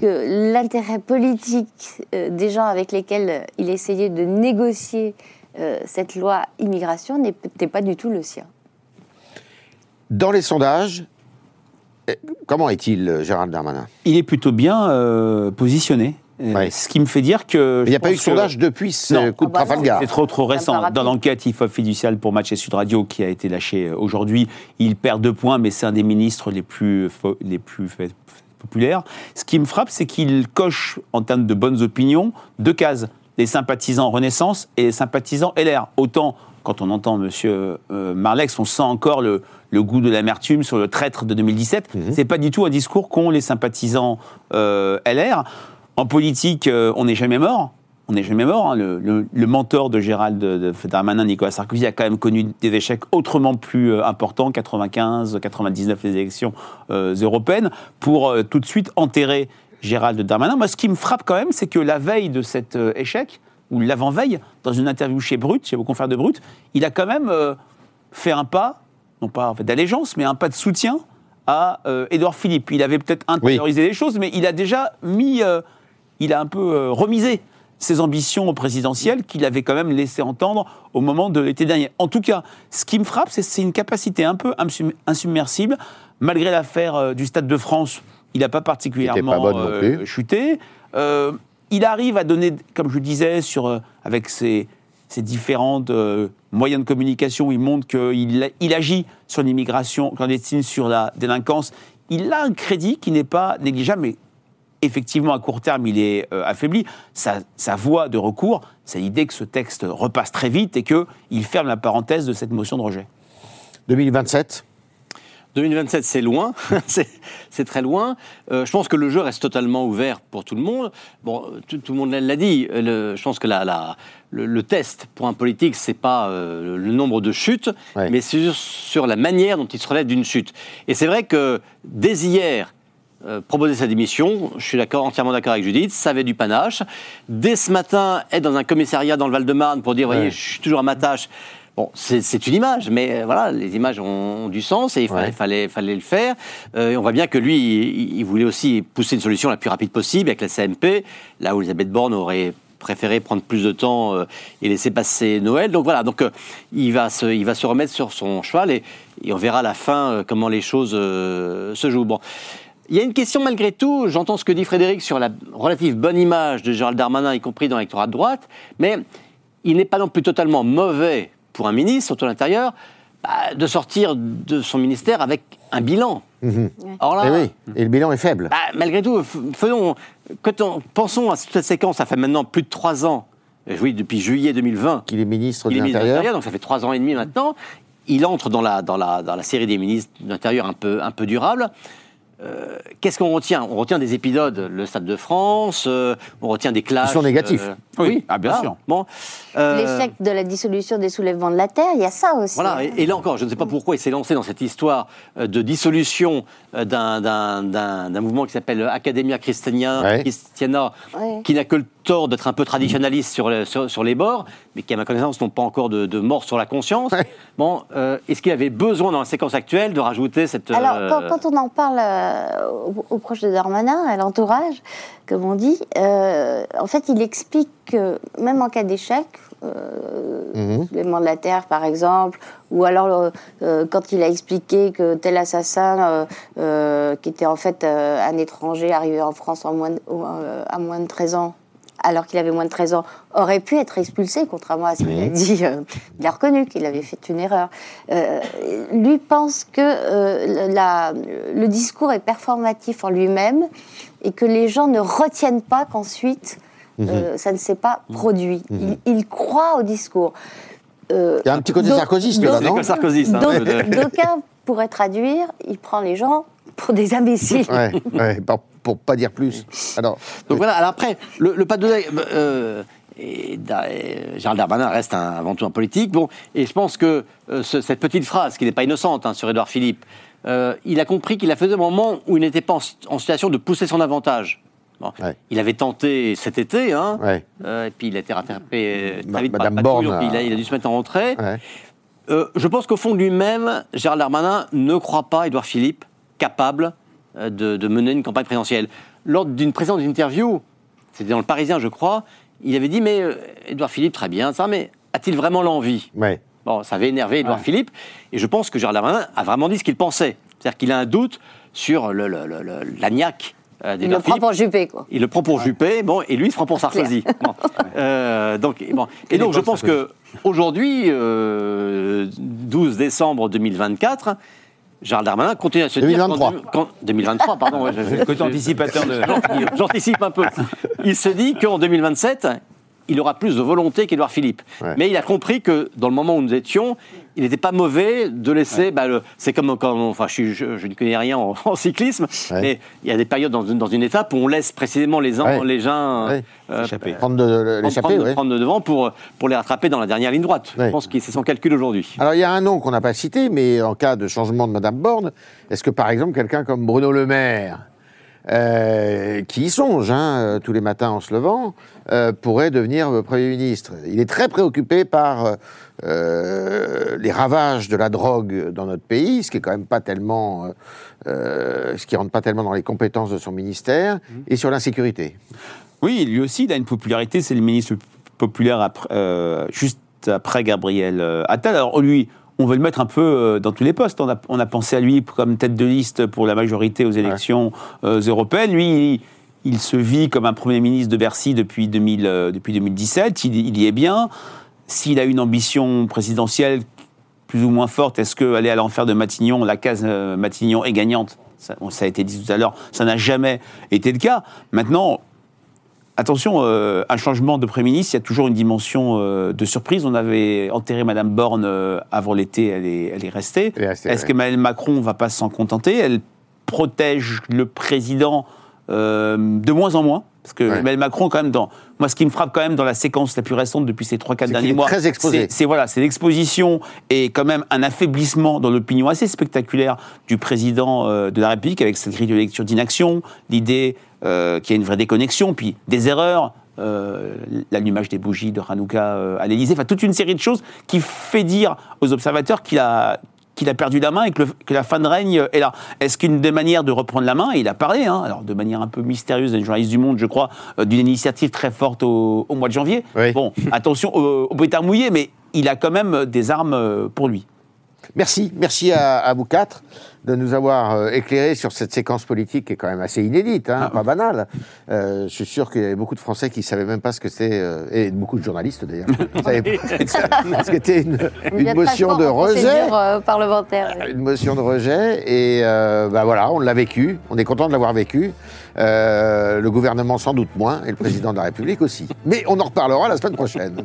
que l'intérêt politique euh, des gens avec lesquels il essayait de négocier euh, cette loi immigration n'était pas du tout le sien. Dans les sondages, eh, comment est-il, euh, Gérald Darmanin? Il est plutôt bien euh, positionné. Euh, Ce qui me fait dire que. Il n'y a pas eu de sondage depuis ce Non. coup de Ah bah Trafalgar. C'est trop trop récent. Dans l'enquête IFOP fiduciale pour Match et Sud Radio qui a été lâchée euh, aujourd'hui, il perd deux points, mais c'est un des ministres les plus, fo- les plus fait- populaires. Ce qui me frappe, c'est qu'il coche, en termes de bonnes opinions, deux cases. Les sympathisants Renaissance et les sympathisants LR. Autant, quand on entend M. Marlex, on sent encore le, le goût de l'amertume sur le traître de 2017. C'est pas du tout un discours qu'ont les sympathisants euh, LR. En politique, euh, on n'est jamais mort. On n'est jamais mort. hein. Le, le- le mentor de Gérald de, Darmanin, Nicolas Sarkozy, a quand même connu des échecs autrement plus euh, importants, 95, 99, les élections euh, européennes, pour euh, tout de suite enterrer Gérald Darmanin. Moi, ce qui me frappe quand même, c'est que la veille de cet euh, échec, ou l'avant-veille, dans une interview chez Brut, chez vos confrères de Brut, il a quand même fait un pas, non pas en fait, d'allégeance, mais un pas de soutien à Édouard Philippe. Il avait peut-être intériorisé les choses, mais il a déjà mis, il a un peu euh, remisé ses ambitions présidentielles qu'il avait quand même laissé entendre au moment de l'été dernier. En tout cas, ce qui me frappe, c'est une capacité un peu insubmersible, malgré l'affaire euh, du Stade de France. Il n'a pas particulièrement pas euh, chuté. Euh, il arrive à donner, comme je le disais, sur, avec ses, ses différentes euh, moyens de communication, il montre qu'il il agit sur l'immigration clandestine, sur la délinquance. Il a un crédit qui n'est pas négligeable, mais effectivement, à court terme, il est euh, affaibli. Sa, sa voie de recours, c'est l'idée que ce texte repasse très vite et qu'il ferme la parenthèse de cette motion de rejet. 2027 2027, c'est loin, [laughs] c'est très loin. Euh, je pense que le jeu reste totalement ouvert pour tout le monde. Bon, tout, tout le monde l'a dit. le- je pense que la, la- le, le test pour un politique, c'est pas euh, le nombre de chutes, mais c'est sur, sur la manière dont il se relève d'une chute. Et c'est vrai que dès hier, euh, proposer sa démission, je suis d'accord, entièrement d'accord avec Judith, ça avait du panache. Dès ce matin, être dans un commissariat dans le Val-de-Marne pour dire, voyez, Ouais. je suis toujours à ma tâche. Bon, c'est une image, mais euh, voilà, les images ont, ont du sens et il fallait, Ouais. fallait, fallait le faire. Euh, et on voit bien que lui, il, il voulait aussi pousser une solution la plus rapide possible avec la CMP, là où Elisabeth Borne aurait préféré prendre plus de temps euh, et laisser passer Noël. Donc voilà, donc il, va se, il va se remettre sur son cheval et, et on verra à la fin comment les choses se jouent. Bon. Il y a une question malgré tout, j'entends ce que dit Frédéric sur la relative bonne image de Gérald Darmanin, y compris dans l'électorat de droite, mais il n'est pas non plus totalement mauvais pour un ministre, surtout à l'intérieur, bah, de sortir de son ministère avec un bilan. Or là, Eh oui, et le bilan est faible. bah, malgré tout, faisons, quand on- pensons à cette séquence, ça fait maintenant plus de trois ans, euh, oui, depuis juillet 2020, qu'il est ministre de l'Intérieur, donc ça fait trois ans et demi maintenant. Il entre dans la, dans la, dans la série des ministres de l'Intérieur un peu, un peu durable. Euh, Qu'est-ce qu'on retient? On retient des épisodes, le Stade de France, euh, on retient des clashs. sont négatifs. euh, Oui, ah, bien voilà. sûr. Bon, euh, L'échec de la dissolution des soulèvements de la Terre, il y a ça aussi. Voilà, et, et là encore, je ne sais pas pourquoi il s'est lancé dans cette histoire de dissolution d'un- d'un d'un- d'un mouvement qui s'appelle Academia Christiana, Ouais. Christiana Ouais. qui n'a que le tort d'être un peu traditionnaliste sur, le- sur, sur les bords, mais qui, à ma connaissance, n'ont pas encore de, de mort sur la conscience. Bon, euh, est-ce qu'il avait besoin, dans la séquence actuelle, de rajouter cette... Alors, euh, quand, quand on en parle euh, aux, aux proches de Darmanin, à l'entourage, comme on dit, euh, en fait, il explique que même en cas d'échec, euh, Mhm. soulèvement de la Terre, par exemple, ou alors quand il a expliqué que tel assassin, euh, euh, qui était en fait euh, un étranger arrivé en France en moins de- au- euh, à moins de 13 ans, alors qu'il avait moins de 13 ans, aurait pu être expulsé, contrairement à ce qu'il a dit. euh, il a reconnu qu'il avait fait une erreur. Euh, lui pense que euh, la- le discours est performatif en lui-même et que les gens ne retiennent pas qu'ensuite euh, ça ne s'est pas produit. Il, il croit au discours. Euh, Il y a un petit côté sarkozyste donc- là, non hein, [laughs] D'aucuns pourraient traduire, il prend les gens pour des imbéciles. Ouais, ouais, pour, pour pas dire plus. Alors, Donc voilà, alors après, le, le pas de euh, et, Da- et Gérald Darmanin reste un- avant tout un politique. Bon, et je pense que euh, ce- cette petite phrase, qui n'est pas innocente hein, sur Édouard Philippe, euh, il a compris qu'il a fait au moment où il n'était pas en, en situation de pousser son avantage. Bon, Il avait tenté cet été, hein, Ouais. euh, et puis il a été rattrapé euh, très vite par Madame la patrouille, Borne il a, il a dû se mettre en retrait. Euh, je pense qu'au fond de lui-même, Gérald Darmanin ne croit pas Édouard Philippe capable euh, de, de mener une campagne présidentielle. Lors d'une présente interview, c'était dans le Parisien, je crois, il avait dit Mais euh, Édouard Philippe, très bien, ça, mais a-t-il vraiment l'envie? Ouais. Bon, ça avait énervé Édouard Philippe, et je pense que Gérald Darmanin a vraiment dit ce qu'il pensait. C'est-à-dire qu'il a un doute sur le, le, le- le- l'agnac euh, Il le prend pour Juppé, quoi. Il le prend pour Juppé, bon, et lui il se prend pour Sarkozy. Bon. [laughs] Euh, donc, bon. Et donc je pense que aujourd'hui, euh, 12 décembre 2024, Gérald Darmanin continue à se 2023. dire. qu'en deux- qu'en- 2023, pardon. ouais, côté anticipateur de- J'anticipe- J'anticipe un peu. Il se dit qu'en 2027, il aura plus de volonté qu'Édouard Philippe. Ouais. Mais il a compris que dans le moment où nous étions, il n'était pas mauvais de laisser. bah, c'est comme, comme- enfin, je, je- je ne connais rien en, [laughs] en cyclisme, Ouais. mais il y a des périodes dans une, dans une étape où on laisse précisément les uns, Ouais. les gens Ouais. euh, Prendre de- prendre, ouais. prendre de devant pour pour les rattraper dans la dernière ligne droite. Ouais. Je pense que c'est son calcul aujourd'hui. Alors, il y a un nom qu'on n'a pas cité, mais en cas de changement de Madame Borne, est-ce que par exemple quelqu'un comme Bruno Le Maire, euh, qui y songe hein, euh, tous les matins en se levant, euh, pourrait devenir euh, Premier ministre? Il est très préoccupé par euh, les ravages de la drogue dans notre pays, ce qui est quand même pas tellement, euh, euh, ce qui rentre pas tellement dans les compétences de son ministère, et sur l'insécurité. Oui, lui aussi, il a une popularité. C'est le ministre populaire après, euh, juste après Gabriel Attal. Alors, lui, on veut le mettre un peu dans tous les postes. On a, on a pensé à lui comme tête de liste pour la majorité aux élections européennes. Lui, il, il se vit comme un Premier ministre de Bercy depuis, 2000, euh, depuis 2017. Il, il y est bien. S'il a une ambition présidentielle plus ou moins forte, est-ce qu'aller à l'enfer de Matignon, la case euh, Matignon est gagnante? Ça, ça a été dit tout à l'heure, ça n'a jamais été le cas. Maintenant, Attention, euh, un changement de Premier ministre, il y a toujours une dimension euh, de surprise. On avait enterré Madame Borne euh, avant l'été, elle est, elle est restée. Est-ce ouais. qu'Emmanuel Macron ne va pas s'en contenter? Elle protège le président de moins en moins. Parce que Emmanuel Macron, quand même, dans, moi, ce qui me frappe quand même dans la séquence la plus récente depuis ces 3-4 C'est qu'il derniers mois, très exposé. c'est- voilà, c'est l'exposition et quand même un affaiblissement dans l'opinion assez spectaculaire du président euh, de la République avec cette grille de lecture d'inaction, l'idée euh, qu'il y a une vraie déconnexion, puis des erreurs. euh, l'allumage des bougies de Hanouka à l'Élysée, enfin toute une série de choses qui fait dire aux observateurs qu'il a qu'il a perdu la main et que, le- que la fin de règne est là. Est-ce qu'une des manières de reprendre la main, et il a parlé, hein, alors de manière un peu mystérieuse, des journalistes du Monde, je crois, euh, d'une initiative très forte au, au mois de janvier. Bon, attention au, au pétard mouillé, mais il a quand même des armes euh, pour lui. Merci, merci à, à vous quatre de nous avoir euh, éclairé sur cette séquence politique qui est quand même assez inédite, Ah hein, pas banale. Euh, je suis sûr qu'il y avait beaucoup de Français qui ne savaient même pas ce que c'était, euh, et beaucoup de journalistes d'ailleurs, [laughs] ce une, Il une a motion de rejet. euh, parlementaire. Une motion de rejet, et euh, bah voilà, on l'a vécu, on est content de l'avoir vécu. Euh, le gouvernement sans doute moins, et le président de la République aussi. Mais on en reparlera la semaine prochaine.